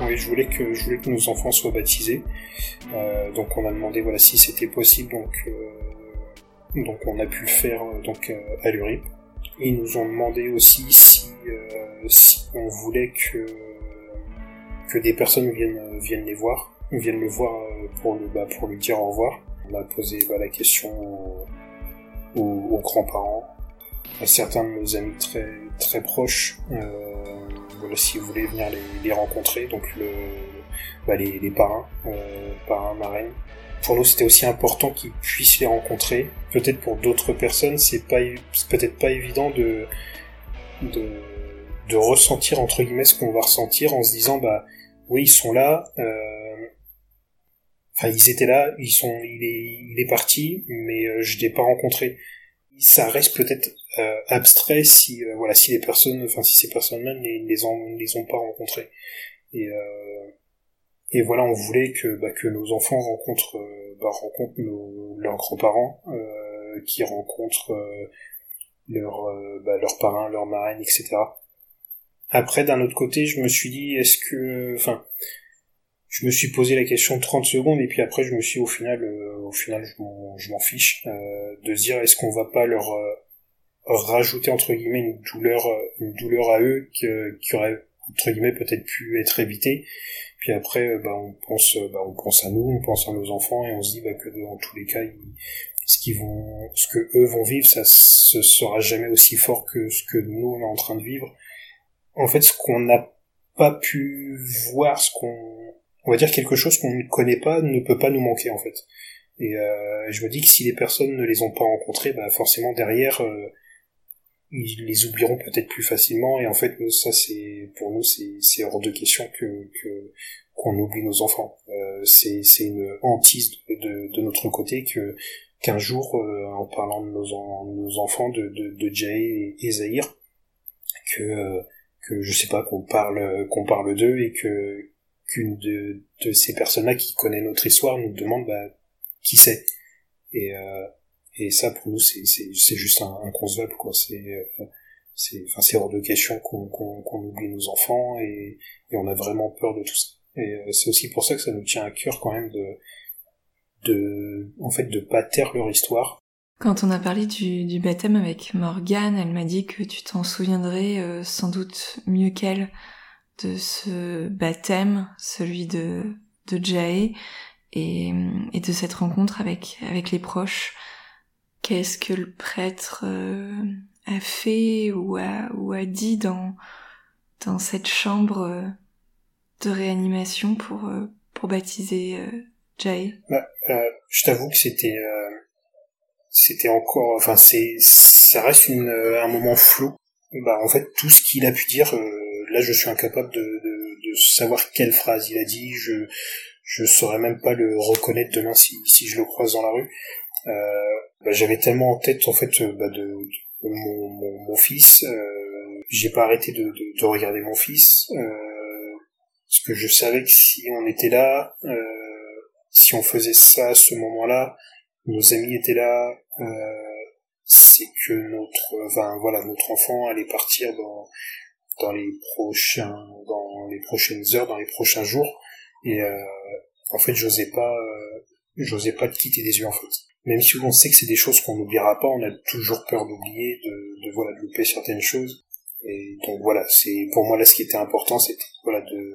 Oui, je voulais que je voulais que nos enfants soient baptisés, euh, donc on a demandé voilà si c'était possible donc donc on a pu le faire euh, donc euh, à l'URIP. Ils nous ont demandé aussi si si on voulait que que des personnes viennent viennent les voir, viennent le voir pour le bah, pour lui dire au revoir. On a posé bah, la question aux, aux grands-parents, à certains de nos amis très très proches. Euh, voilà, si vous voulez venir les, rencontrer, donc bah, les, parrains, euh, parrains, marraines. Pour nous, c'était aussi important qu'ils puissent les rencontrer. Peut-être pour d'autres personnes, c'est pas, peut-être pas évident de, de, de ressentir entre guillemets ce qu'on va ressentir en se disant, bah, oui, ils sont là. Euh, enfin, ils étaient là, ils sont, il est, il est parti, mais euh, je l'ai pas rencontré. Ça reste peut-être euh, abstrait si euh, voilà si les personnes enfin si ces personnes-là ne les, ont les ont pas rencontrées et euh, et voilà on voulait que bah, que nos enfants rencontrent bah, rencontrent nos, leurs grands-parents qui rencontrent leurs bah, parrains leurs marraines etc après d'un autre côté je me suis dit est-ce que enfin je me suis posé la question 30 secondes et puis après je me suis au final au final je m'en fiche de se dire est-ce qu'on va pas leur rajouter entre guillemets une douleur une douleur à eux qui, qui aurait entre guillemets peut-être pu être évitée puis après euh, bah, on pense bah, on pense à nous on pense à nos enfants et on se dit bah, que dans tous les cas ce qu'ils vont ce que eux vont vivre ça ce sera jamais aussi fort que ce que nous on est en train de vivre. En fait ce qu'on n'a pas pu voir ce qu'on on va dire quelque chose qu'on ne connaît pas ne peut pas nous manquer en fait. Et euh, je me dis que si les personnes ne les ont pas rencontrés bah forcément derrière euh, ils les oublieront peut-être plus facilement. Et en fait ça c'est pour nous c'est hors de question que qu'on oublie nos enfants. Euh, c'est une hantise de, de, notre côté que qu'un jour euh, en parlant de nos, nos enfants de de, de Jay et, Zahir que euh, que je sais pas qu'on parle qu'on parle d'eux et que qu'une de, de ces personnes-là qui connaît notre histoire nous demande bah, qui c'est. Et euh, et ça, pour nous, c'est, juste inconcevable, quoi. C'est, euh, c'est, enfin, c'est hors de question qu'on, qu'on, qu'on oublie nos enfants et, et, on a vraiment peur de tout ça. Et euh, c'est aussi pour ça que ça nous tient à cœur quand même de, de, en fait, de pas taire leur histoire. Quand on a parlé du, du baptême avec Morgane, elle m'a dit que tu t'en souviendrais euh, sans doute mieux qu'elle de ce baptême, celui de, de Jae, et, et de cette rencontre avec, avec les proches qu'est-ce que le prêtre euh, a fait ou a, ou a dit dans, dans cette chambre euh, de réanimation pour, euh, pour baptiser Jay bah, Je t'avoue que c'était c'était encore enfin c'est ça reste une, un moment flou. Bah en fait tout ce qu'il a pu dire là je suis incapable de, de, de, savoir quelle phrase il a dit. Je je saurais même pas le reconnaître demain si si je le croise dans la rue. Euh, bah, j'avais tellement en tête en fait euh, bah, de, de, mon, mon, mon, fils, euh, j'ai pas arrêté de, de, de, regarder mon fils, euh, parce que je savais que si on était là, euh, si on faisait ça à ce moment-là, nos amis étaient là, euh, c'est que notre, enfin voilà, notre enfant allait partir dans dans les prochains, dans les prochaines heures, dans les prochains jours, et en fait, j'osais pas, j'osais pas le quitter des yeux en fait même si on sait que c'est des choses qu'on n'oubliera pas, on a toujours peur d'oublier, de, de voilà, de louper certaines choses. Et donc voilà, c'est pour moi là ce qui était important, c'était voilà de,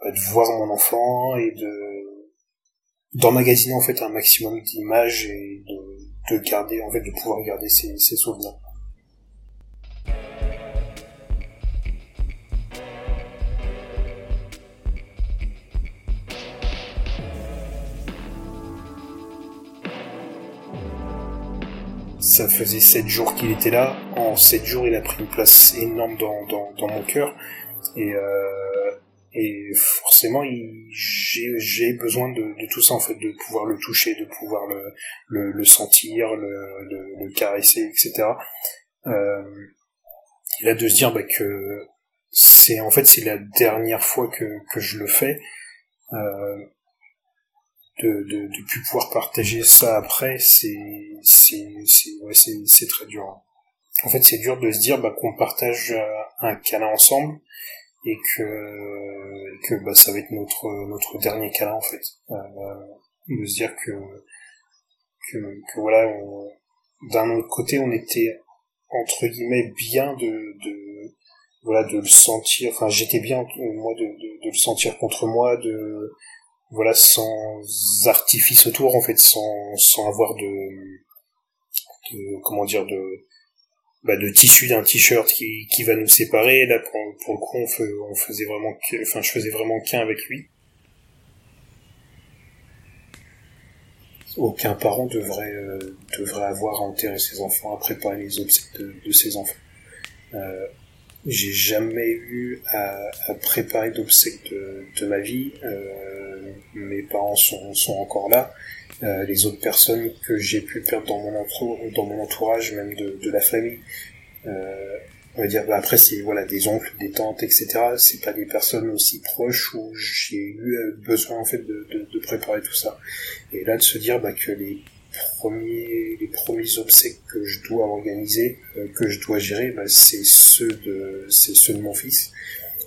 bah, voir mon enfant et de d'emmagasiner en fait un maximum d'images et de, de garder en fait de pouvoir garder ses, ses souvenirs. Ça faisait sept jours qu'il était là. En sept jours, il a pris une place énorme dans, mon cœur. Et, euh, et forcément, j'ai besoin de, tout ça, en fait, de pouvoir le toucher, de pouvoir le, sentir, le, caresser, etc. Euh, et là, de se dire bah, que c'est en fait c'est la dernière fois que, que je le fais. Euh, de, de, de plus pouvoir partager ça après, c'est c'est c'est ouais, c'est très dur. En fait, c'est dur de se dire bah, qu'on partage euh, un câlin ensemble et que que bah, ça va être notre notre dernier câlin en fait, euh, de se dire que que, que voilà, d'un autre côté, on était entre guillemets bien de, de voilà de le sentir enfin j'étais bien moi de, de, de, le sentir contre moi de voilà sans artifice autour en fait sans sans avoir de, de comment dire de bah, de tissu d'un t-shirt qui, qui va nous séparer là pour, pour le coup on, on faisait vraiment enfin je faisais vraiment qu'un avec lui aucun parent devrait euh, devrait avoir à enterrer ses enfants à préparer les obsèques de, de ses enfants. Euh, j'ai jamais eu à, à préparer d'obsèques de, de, ma vie. Euh, mes parents sont, sont encore là. Euh, les autres personnes que j'ai pu perdre dans mon, entourage, même de, de la famille, euh, on va dire bah après c'est voilà des oncles des tantes etc c'est pas des personnes aussi proches où j'ai eu euh, besoin en fait de, de, de, préparer tout ça et là de se dire bah, que les premiers les premiers obsèques que je dois organiser euh, que je dois gérer bah, c'est ceux de c'est ceux de mon fils.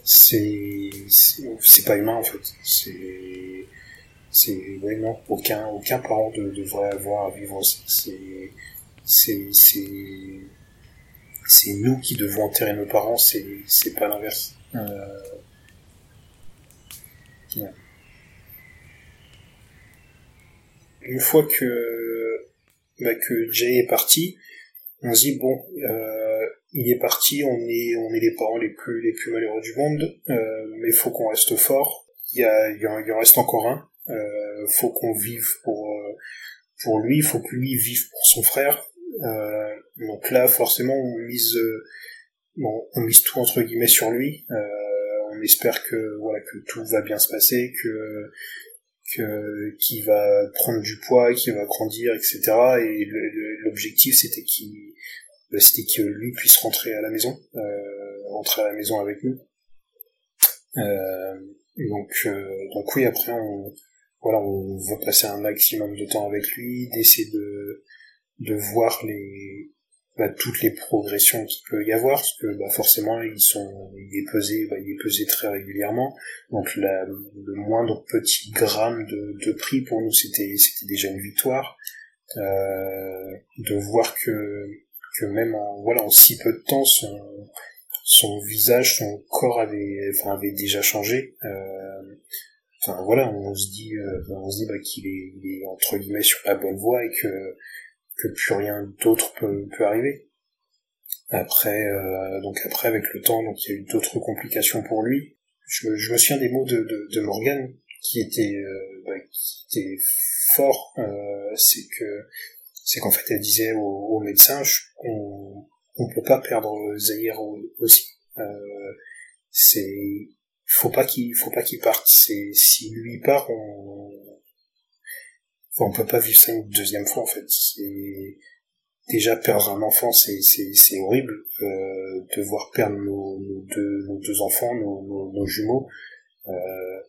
C'est c'est pas humain en fait. C'est c'est ouais non aucun aucun parent de, devrait avoir à vivre ça c'est c'est c'est c'est nous qui devons enterrer nos parents, c'est, c'est pas l'inverse. Euh... Une fois que, bah, que Jay est parti, on se dit bon, euh, il est parti, on est, on est les parents les plus, les plus malheureux du monde, euh, mais faut qu'on reste fort. Il y, a, il en reste encore un. Euh, faut qu'on vive pour, euh, pour lui, faut que lui vive pour son frère. Euh, donc là, forcément, on mise, bon, on mise tout entre guillemets sur lui. On espère que voilà que tout va bien se passer, que qui va prendre du poids, qui va grandir, etc. Et l'objectif c'était qu'il c'était que lui puisse rentrer à la maison, euh, rentrer à la maison avec nous. Euh, donc donc oui après on voilà on va passer un maximum de temps avec lui, d'essayer de de voir les toutes les progressions qu'il peut y avoir, parce que bah, forcément ils sont il est pesé, bah, il est pesé très régulièrement, donc le moindre petit gramme de, prix pour nous c'était c'était déjà une victoire. Euh, de voir que que même en voilà en si peu de temps son son visage, son corps avait enfin avait déjà changé. Euh, enfin voilà, on se dit euh, on se dit bah, qu'il est, est entre guillemets sur la bonne voie et que que plus rien d'autre peut, peut arriver. Après, euh, donc après avec le temps, donc il y a eu d'autres complications pour lui. Je je me souviens des mots de, de, de Morgan qui était, euh, bah, qui était fort. Euh, c'est que c'est qu'en fait elle disait aux, médecins, on on peut pas perdre Zahir aussi. Euh, c'est faut pas qu'il faut pas qu'il parte. C'est si lui part, on on peut pas vivre ça une deuxième fois en fait. C'est déjà perdre un enfant, c'est c'est horrible. Euh, de voir perdre nos, deux nos deux enfants, nos, nos, jumeaux. Euh,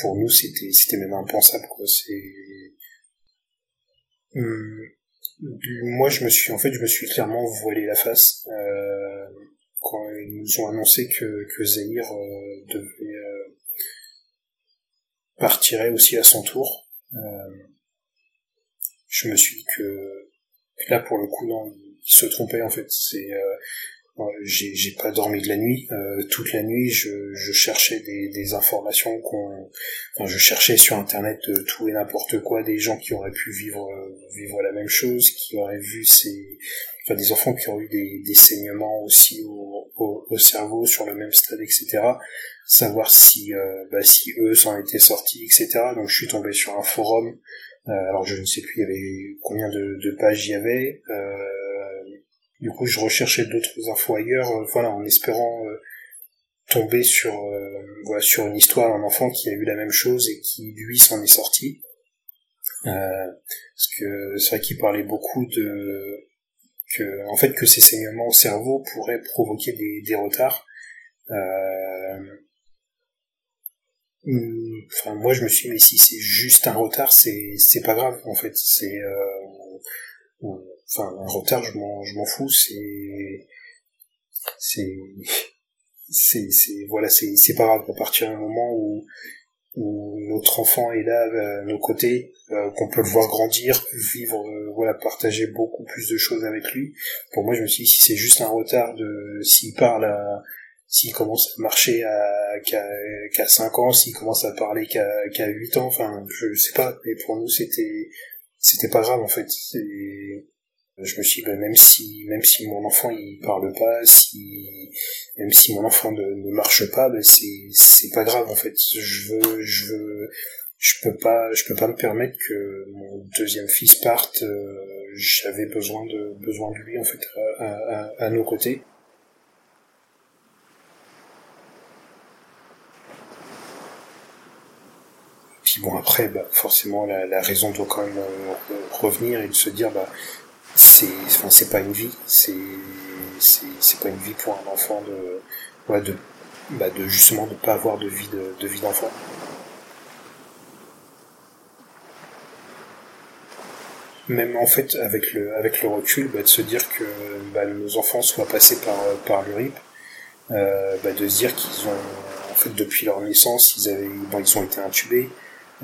pour nous, c'était c'était même impensable quoi. C'est hum, moi, je me suis en fait, je me suis clairement voilé la face euh, quand ils nous ont annoncé que que Zahir euh, devait euh, partirait aussi à son tour. Euh, je me suis dit que là pour le coup non il se trompait en fait. C'est euh, j'ai pas dormi de la nuit. Euh, toute la nuit je, je cherchais des, des informations qu'on enfin, je cherchais sur internet de tout et n'importe quoi des gens qui auraient pu vivre vivre la même chose qui auraient vu ces enfin des enfants qui ont eu des, des saignements aussi au, au, au, cerveau sur le même stade etc savoir si euh, bah, si eux s'en étaient sortis etc donc je suis tombé sur un forum euh, alors je ne sais plus il y avait combien de, de pages il y avait. Euh, du coup, je recherchais d'autres infos ailleurs, euh, voilà, en espérant tomber sur voilà sur une histoire d'un enfant qui a eu la même chose et qui lui s'en est sorti. parce que c'est vrai qu'il parlait beaucoup de que en fait que ces saignements au cerveau pourraient provoquer des, des retards. Euh, Enfin, moi, je me suis dit, mais si c'est juste un retard, c'est c'est pas grave, en fait. C'est euh, enfin un retard, je m'en je m'en fous. C'est c'est [LAUGHS] c'est voilà c'est c'est pas grave à partir du moment où où notre enfant est là à nos côtés euh, qu'on peut le voir grandir vivre euh, voilà partager beaucoup plus de choses avec lui pour moi je me suis dit si c'est juste un retard de s'il parle à s'il commence à marcher à qu'à qu'à 5 ans s'il commence à parler qu'à qu'à 8 ans enfin je sais pas mais pour nous c'était c'était pas grave en fait. Je me suis dit, bah, même si même si mon enfant il parle pas si même si mon enfant ne, ne marche pas ben c'est c'est pas grave en fait. Je veux je veux je peux pas je peux pas me permettre que mon deuxième fils parte euh, j'avais besoin de besoin de lui en fait à, à, à nos côtés bon après bah, forcément la, raison doit quand même euh, revenir et de se dire bah c'est enfin c'est pas une vie c'est c'est pas une vie pour un enfant de ouais, de bah de justement de pas avoir de vie de, vie d'enfant. Même en fait avec le avec le recul bah, de se dire que bah, nos enfants soient passés par par l'URIP euh, bah, de se dire qu'ils ont en fait depuis leur naissance ils avaient ils ont été intubés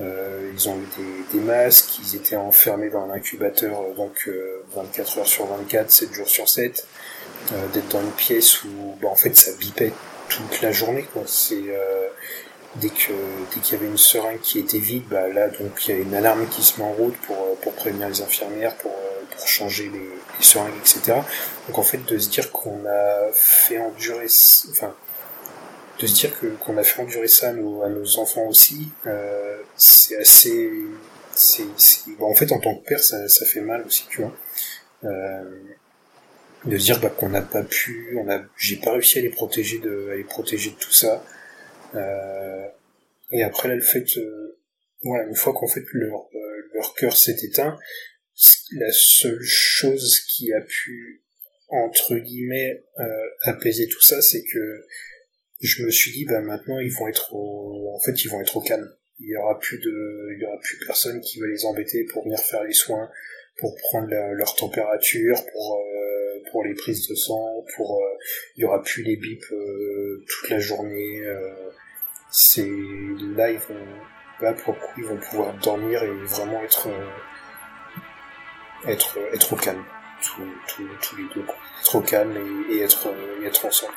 euh, ils ont eu des, des, masques, ils étaient enfermés dans un incubateur euh, donc 24 euh, heures sur 24, 7 jours sur 7, d'être dans une pièce où bah, en fait ça bipait toute la journée quoi. C'est dès que dès qu'il y avait une seringue qui était vide, bah là donc il y a une alarme qui se met en route pour pour prévenir les infirmières, pour pour changer les, les seringues, etc. Donc en fait de se dire qu'on a fait endurer, enfin de se dire que qu'on a fait endurer ça à nos, à nos enfants aussi, euh, c'est assez, c'est, bon, en fait en tant que père ça, ça fait mal aussi, tu vois. Euh, de dire bah, qu'on n'a pas pu, on a, j'ai pas réussi à les protéger de, à les protéger de tout ça. Euh, et après là le fait, euh, voilà, une fois qu'en fait leur euh, leur cœur s'est éteint, la seule chose qui a pu entre guillemets euh, apaiser tout ça, c'est que je me suis dit bah maintenant ils vont être au en fait ils vont être au calme. Il y aura plus de il y aura plus personne qui va les embêter pour venir faire les soins pour prendre leur température pour euh, pour les prises de sang pour euh, il y aura plus les bips euh, toute la journée c'est là ils vont là pour le coup ils vont pouvoir dormir et vraiment être être être au calme. Tous tous les deux être au calme et, et être et être ensemble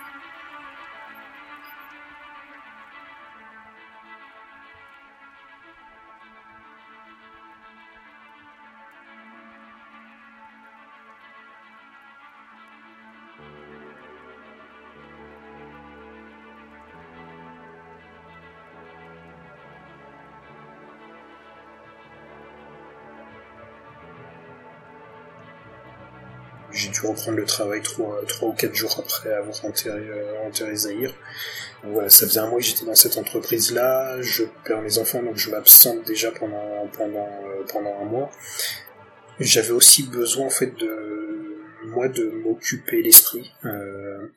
dû reprendre le travail trois, trois ou quatre jours après avoir enterré, euh, enterré Zahir. Donc voilà, ça faisait un mois que j'étais dans cette entreprise-là, je perds mes enfants, donc je m'absente déjà pendant, pendant, euh, pendant un mois. J'avais aussi besoin, en fait, de, moi, de m'occuper l'esprit. Euh,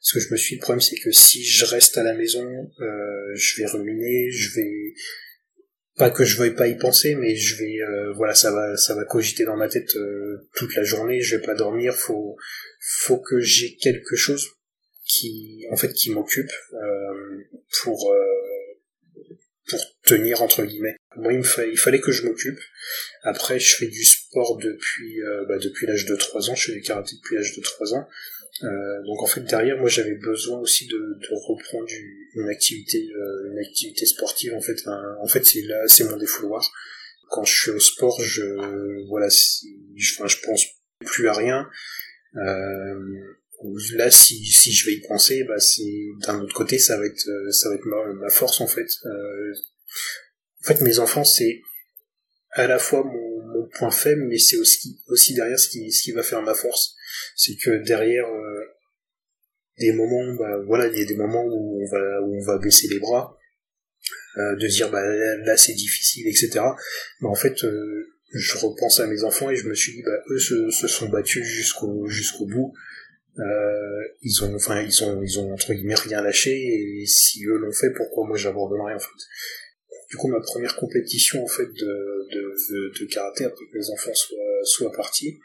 parce que je me suis le problème, c'est que si je reste à la maison, euh, je vais ruminer, je vais, pas que je veuille pas y penser mais je vais euh, voilà ça va ça va cogiter dans ma tête euh, toute la journée. Je vais pas dormir. Faut faut que j'ai quelque chose qui en fait qui m'occupe euh, pour pour tenir entre guillemets. Moi il me il fallait que je m'occupe. Après je fais du sport depuis bah, depuis l'âge de 3 ans. Je fais du karaté depuis l'âge de 3 ans euh, donc en fait derrière moi j'avais besoin aussi de, de reprendre une activité euh, une activité sportive en fait. En fait c'est là c'est mon défouloir. Quand je suis au sport je voilà je, je pense plus à rien. Euh, là si, si je vais y penser bah c'est d'un autre côté ça va être ça va être ma, ma force en fait. Euh, en fait mes enfants c'est à la fois mon, mon point faible mais c'est aussi aussi derrière ce qui ce qui va faire ma force c'est que derrière euh, des moments, bah, voilà, il y a des moments où on va, où on va baisser les bras, euh, de dire bah là, c'est difficile, etc. Mais en fait, euh, je repense à mes enfants et je me suis dit bah eux se, sont battus jusqu'au jusqu'au bout. Ils ont enfin ils ont ils ont entre guillemets rien lâché et si eux l'ont fait pourquoi moi j'abandonnerais en fait? Du coup ma première compétition en fait de de, de, de karaté après que les enfants soient soient partis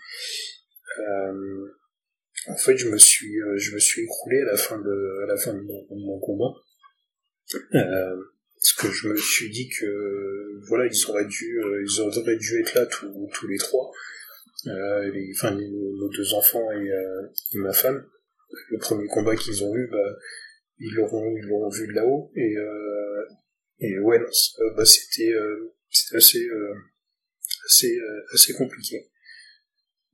en fait, je me suis, je me suis écroulé à la fin de, à la fin de mon, combat. Euh, parce que je me suis dit que voilà ils auraient dû ils auraient dû être là tous, tous les trois. Euh, les, enfin nos deux enfants et, et, ma femme. Le premier combat qu'ils ont eu bah ils l'auront ils l'auront vu de là-haut. Et et ouais bah, c'était c'était assez assez assez compliqué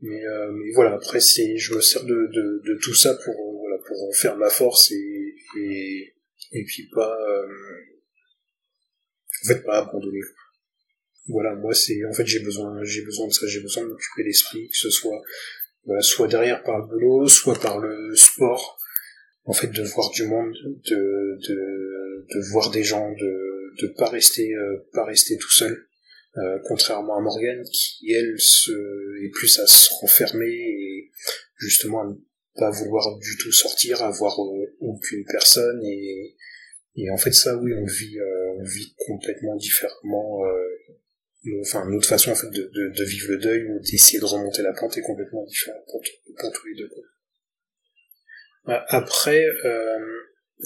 mais, euh, mais voilà, après, c'est, je me sers de, tout ça pour, euh, voilà, pour faire ma force et, et, puis pas, euh, pas abandonner. Voilà, moi, c'est, en fait, j'ai besoin, j'ai besoin de ça, j'ai besoin de m'occuper l'esprit, que ce soit, soit derrière par le boulot, soit par le sport. En fait, de voir du monde, de, de, voir des gens, de, de pas rester, pas rester tout seul. Euh, contrairement à Morgan qui elle se, est plus à se renfermer et justement à ne pas vouloir du tout sortir, à voir euh, aucune personne et, et en fait ça oui on vit euh, on vit complètement différemment enfin notre façon en fait de, de, de vivre le deuil ou d'essayer de remonter la pente est complètement différente pour, pour tous les deux après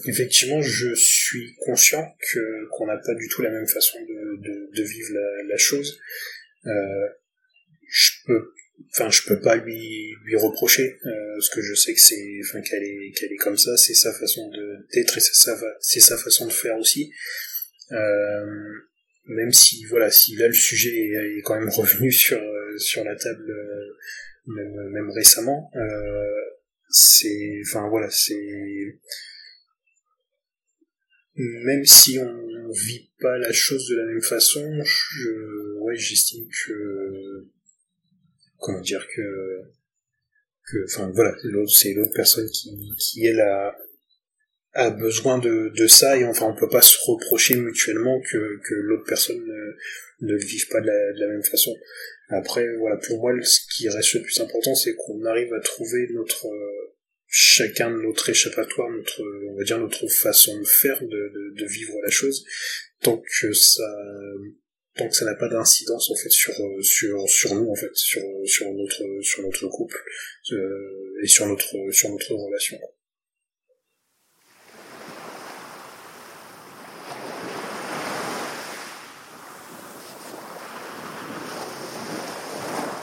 effectivement, je suis conscient que qu'on n'a pas du tout la même façon de, de, vivre la, chose. Euh, je peux, enfin, je peux pas lui lui reprocher, euh, parce que je sais que c'est, enfin, qu'elle est qu'elle est comme ça, c'est sa façon de d'être et c'est sa c'est sa façon de faire aussi. Euh, même si voilà, si là le sujet est, est quand même [LAUGHS] revenu sur sur la table, euh, même, même récemment, c'est, enfin voilà, c'est même si on vit pas la chose de la même façon, je, ouais, j'estime que, comment dire que, que, enfin voilà, c'est l'autre personne qui, qui elle a, a besoin de, de ça et enfin on peut pas se reprocher mutuellement que, que l'autre personne ne, ne vive pas de la, de la même façon. Après voilà pour moi ce qui reste le plus important c'est qu'on arrive à trouver notre chacun de notre échappatoire, notre, on va dire notre façon de faire, de, de, vivre la chose, tant que ça, tant que ça n'a pas d'incidence en fait sur sur sur nous en fait, sur sur notre sur notre couple euh, et sur notre sur notre relation.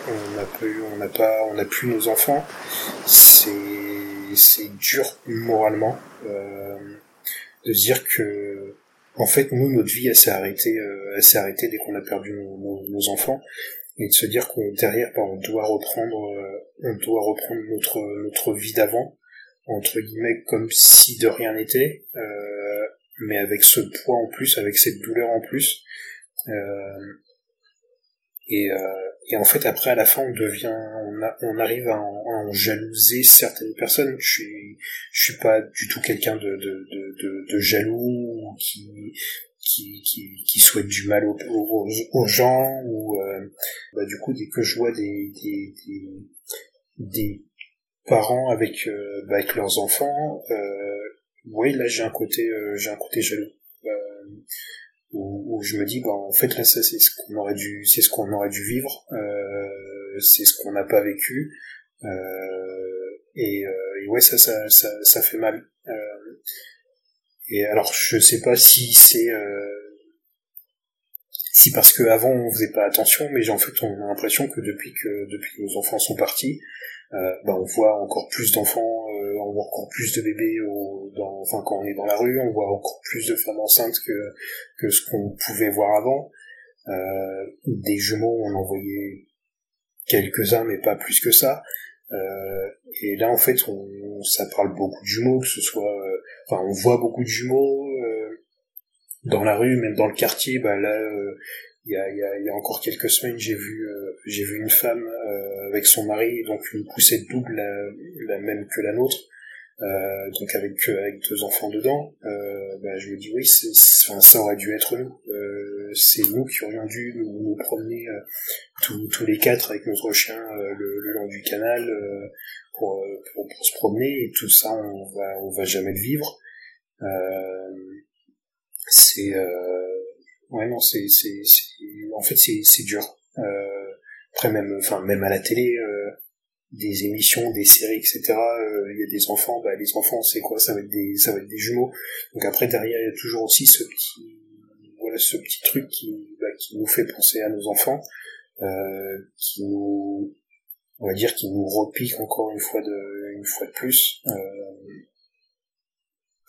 On n'a pas on n'a pas, on n'a plus nos enfants. C'est c'est dur moralement euh, de dire que en fait nous notre vie elle s'est arrêtée euh, elle s'est arrêtée dès qu'on a perdu nos, enfants. Et de se dire que derrière bah, on doit reprendre euh, on doit reprendre notre notre vie d'avant entre guillemets comme si de rien n'était mais avec ce poids en plus avec cette douleur en plus. Et et en fait, après, à la fin, on devient, on, arrive à en, jalouser certaines personnes. Je suis, suis pas du tout quelqu'un de, de, de, jaloux qui, qui, qui, souhaite du mal aux, aux, gens ou euh, bah, du coup dès que je vois des des, des, parents avec euh, bah, avec leurs enfants euh, oui là j'ai un côté euh, j'ai un côté jaloux où, je me dis bah en fait là ça c'est ce qu'on aurait dû c'est ce qu'on aurait dû vivre euh, c'est ce qu'on n'a pas vécu euh, et, euh, et, ouais ça ça, ça ça fait mal euh, et alors je sais pas si c'est euh, si parce que avant on faisait pas attention mais en fait on a l'impression que depuis que depuis que nos enfants sont partis bah, on voit encore plus d'enfants, voit encore plus de bébés dans, enfin quand on est dans la rue, on voit encore plus de femmes enceintes que, que ce qu'on pouvait voir avant. Euh, des jumeaux, on en voyait quelques-uns, mais pas plus que ça. Euh, et là, en fait, on, ça parle beaucoup de jumeaux, que ce soit, euh, enfin, on voit beaucoup de jumeaux dans la rue, même dans le quartier. Bah là, il y a, y, a, encore quelques semaines, j'ai vu, j'ai vu une femme avec son mari, donc une poussette double, la, même que la nôtre, euh, donc avec avec deux enfants dedans. Bah, je me dis oui, c'est, ça aurait dû être nous. c'est nous qui aurions dû nous, promener tous, tous les quatre avec notre chien le, long du canal pour, pour, se promener et tout ça, on va on va jamais le vivre. c'est ouais non c'est c'est en fait c'est c'est dur euh, après même enfin même à la télé euh, des émissions, des séries, etc. Il y a des enfants, bah les enfants c'est quoi? Ça va être des ça va être des jumeaux. Donc après derrière il y a toujours aussi ce petit voilà ce petit truc qui bah, qui nous fait penser à nos enfants, qui nous on va dire qui nous repique encore une fois de une fois de plus. Euh,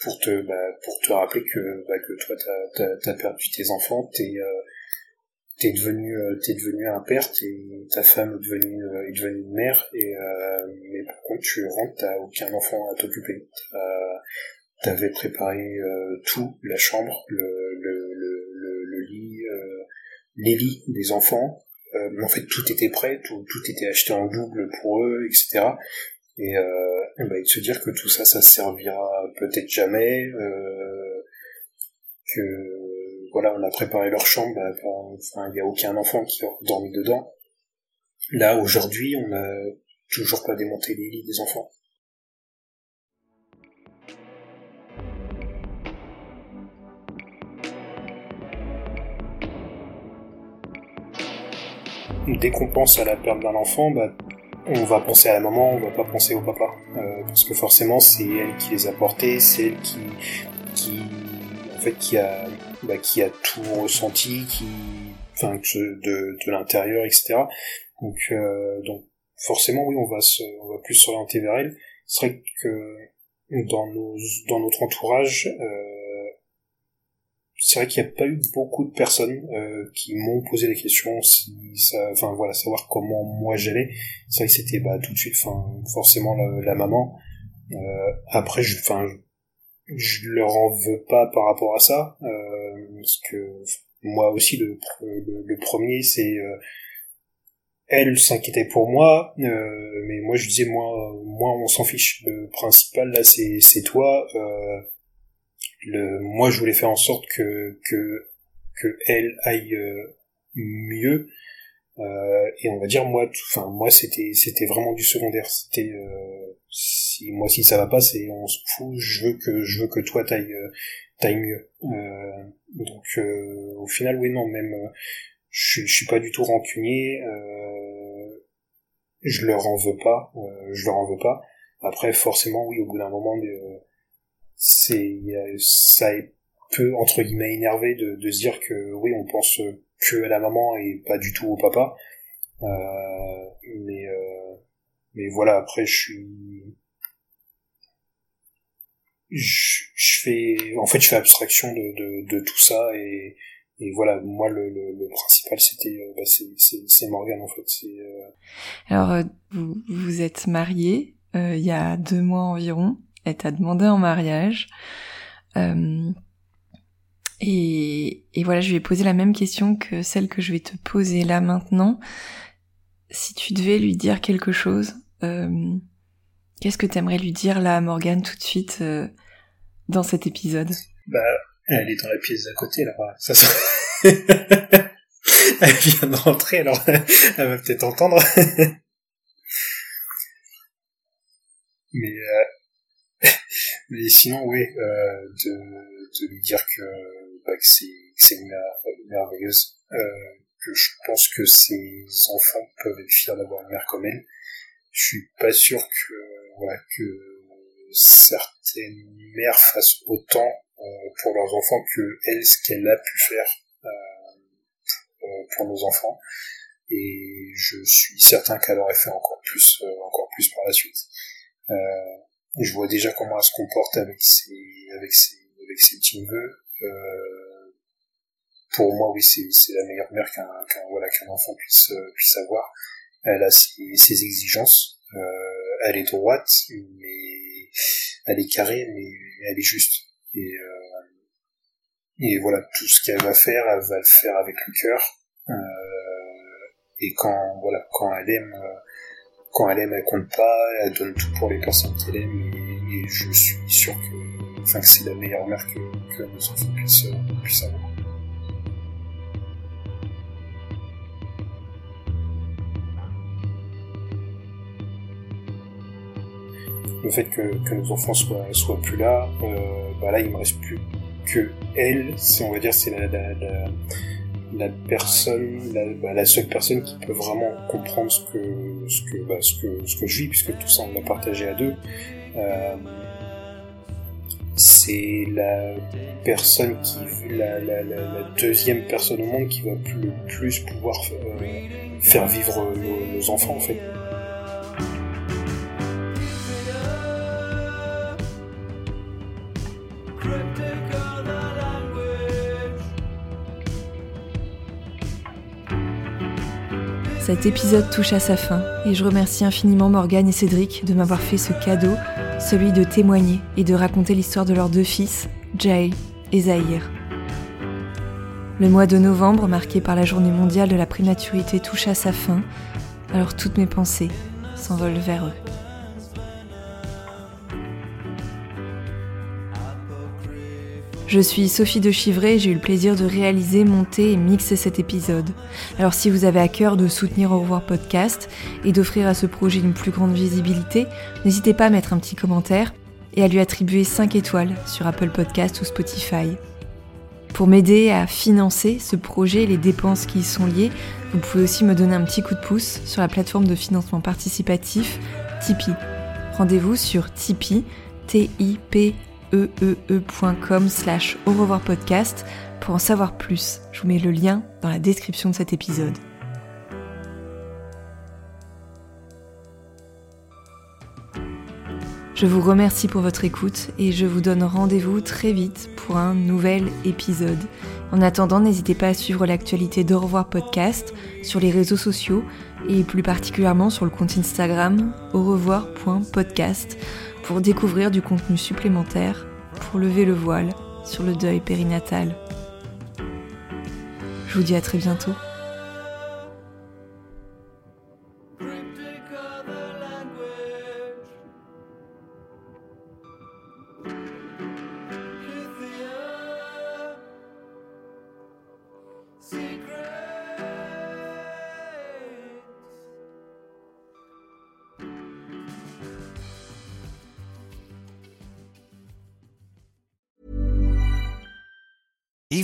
pour te bah, pour te rappeler que bah, que toi t'as as, perdu tes enfants t'es euh, t'es devenu euh, t'es devenu un père t'es ta femme est devenue euh, est devenue une mère et euh, mais par contre tu rentres t'as aucun enfant à t'occuper. T'avais préparé euh, tout la chambre le le le, le, lit les lits des enfants. En fait tout était prêt tout tout était acheté en double pour eux etc et, euh, bah, de se dire que tout ça, ça servira peut-être jamais, euh, que voilà, on a préparé leur chambre, bah, enfin, il n'y a aucun enfant qui a dormi dedans. Là, aujourd'hui, on n'a toujours pas démonté les lits des enfants. Dès qu'on pense à la perte d'un enfant, bah, on va penser à la maman, on va pas penser au papa, euh, parce que forcément c'est elle qui les a portés, c'est elle qui, en fait, qui a, bah, qui a tout ressenti, qui, enfin, de, l'intérieur, etc. Donc, euh, donc forcément oui, on va se, on va plus s'orienter vers elle. C'est vrai que dans nos, dans notre entourage, euh, c'est vrai qu'il n'y a pas eu beaucoup de personnes euh, qui m'ont posé des questions si ça enfin voilà savoir comment moi j'allais c'est vrai que c'était bah tout de suite enfin forcément la, maman euh, après je enfin je leur en veux pas par rapport à ça euh, parce que moi aussi le, le, premier c'est euh, elle s'inquiétait pour moi mais moi je disais moi moi on s'en fiche. Le principal là c'est c'est toi euh, le, moi je voulais faire en sorte que que que elle aille euh, mieux. euh, et on va dire moi enfin moi c'était c'était vraiment du secondaire. C'était euh, si moi si ça va pas c'est on se fout je veux que je veux que toi t'ailles euh, t'ailles mieux. Euh, donc au final oui non même je, je suis pas du tout rancunier je leur en veux pas je leur en veux pas. Après forcément oui au bout d'un moment c'est ça peut entre guillemets énervé de, de se dire que oui on pense que à la maman et pas du tout au papa. Euh, mais euh, mais voilà après je suis je, je, fais en fait je fais abstraction de, de, tout ça et, et voilà moi le, le, principal c'était euh, bah, c'est Morgan en fait. Euh, alors vous vous êtes marié il y a deux mois environ. Elle t'a demandé en mariage. Et, voilà, je lui ai posé la même question que celle que je vais te poser là maintenant. Si tu devais lui dire quelque chose, euh, qu'est-ce que tu aimerais lui dire là à Morgane tout de suite euh, dans cet épisode? Bah, elle est dans la pièce d'à côté là. Ça [LAUGHS] elle vient de rentrer, alors [LAUGHS] elle va peut-être entendre. [LAUGHS] Mais euh, mais sinon, oui, euh, de, de lui dire que, bah, que c'est c'est une merveilleuse, euh, que je pense que ses enfants peuvent être fiers d'avoir une mère comme elle. Je suis pas sûr que voilà que certaines mères fassent autant euh, pour leurs enfants que elle ce qu'elle a pu faire euh, pour nos enfants et je suis certain qu'elle aurait fait encore plus encore plus par la suite euh, je vois déjà comment elle se comporte avec ses avec ses avec ses petits euh, pour moi oui c'est la meilleure mère qu'un qu'un voilà qu'un enfant puisse euh, puisse avoir. Elle a ses, ses exigences. Euh, elle est droite mais elle est carrée mais elle est juste. Et et voilà tout ce qu'elle va faire elle va le faire avec le cœur. Et quand voilà quand elle aime quand elle aime, elle compte pas, elle donne tout pour les personnes qu'elle aime, et, je suis sûr que, enfin, que c'est la meilleure mère que, nos enfants puissent, avoir. le fait que, que, nos enfants soient, soient plus là, euh, bah là il me reste plus que elle, c'est on va dire c'est la, la personne, la, bah, la, seule personne qui peut vraiment comprendre ce que ce que bah, ce que ce que je vis, puisque tout ça on l'a partagé à deux. Euh, c'est la personne qui la, la, la, deuxième personne au monde qui va le plus pouvoir euh, faire vivre nos, nos enfants en fait. Cet épisode touche à sa fin et je remercie infiniment Morgane et Cédric de m'avoir fait ce cadeau, celui de témoigner et de raconter l'histoire de leurs deux fils, Jay et Zahir. Le mois de novembre, marqué par la journée mondiale de la prématurité, touche à sa fin, alors toutes mes pensées s'envolent vers eux. Je suis Sophie de Chivray j'ai eu le plaisir de réaliser, monter et mixer cet épisode. Alors si vous avez à cœur de soutenir Au revoir podcast et d'offrir à ce projet une plus grande visibilité, n'hésitez pas à mettre un petit commentaire et à lui attribuer 5 étoiles sur Apple Podcast ou Spotify. Pour m'aider à financer ce projet et les dépenses qui y sont liées, vous pouvez aussi me donner un petit coup de pouce sur la plateforme de financement participatif Tipeee. Rendez-vous sur Tipeee, T-I-P eee.com slash au revoir podcast pour en savoir plus. Je vous mets le lien dans la description de cet épisode. Je vous remercie pour votre écoute et je vous donne rendez-vous très vite pour un nouvel épisode. En attendant, n'hésitez pas à suivre l'actualité d'Au revoir podcast sur les réseaux sociaux et plus particulièrement sur le compte Instagram au revoir.podcast pour découvrir du contenu supplémentaire pour lever le voile sur le deuil périnatal. Je vous dis à très bientôt.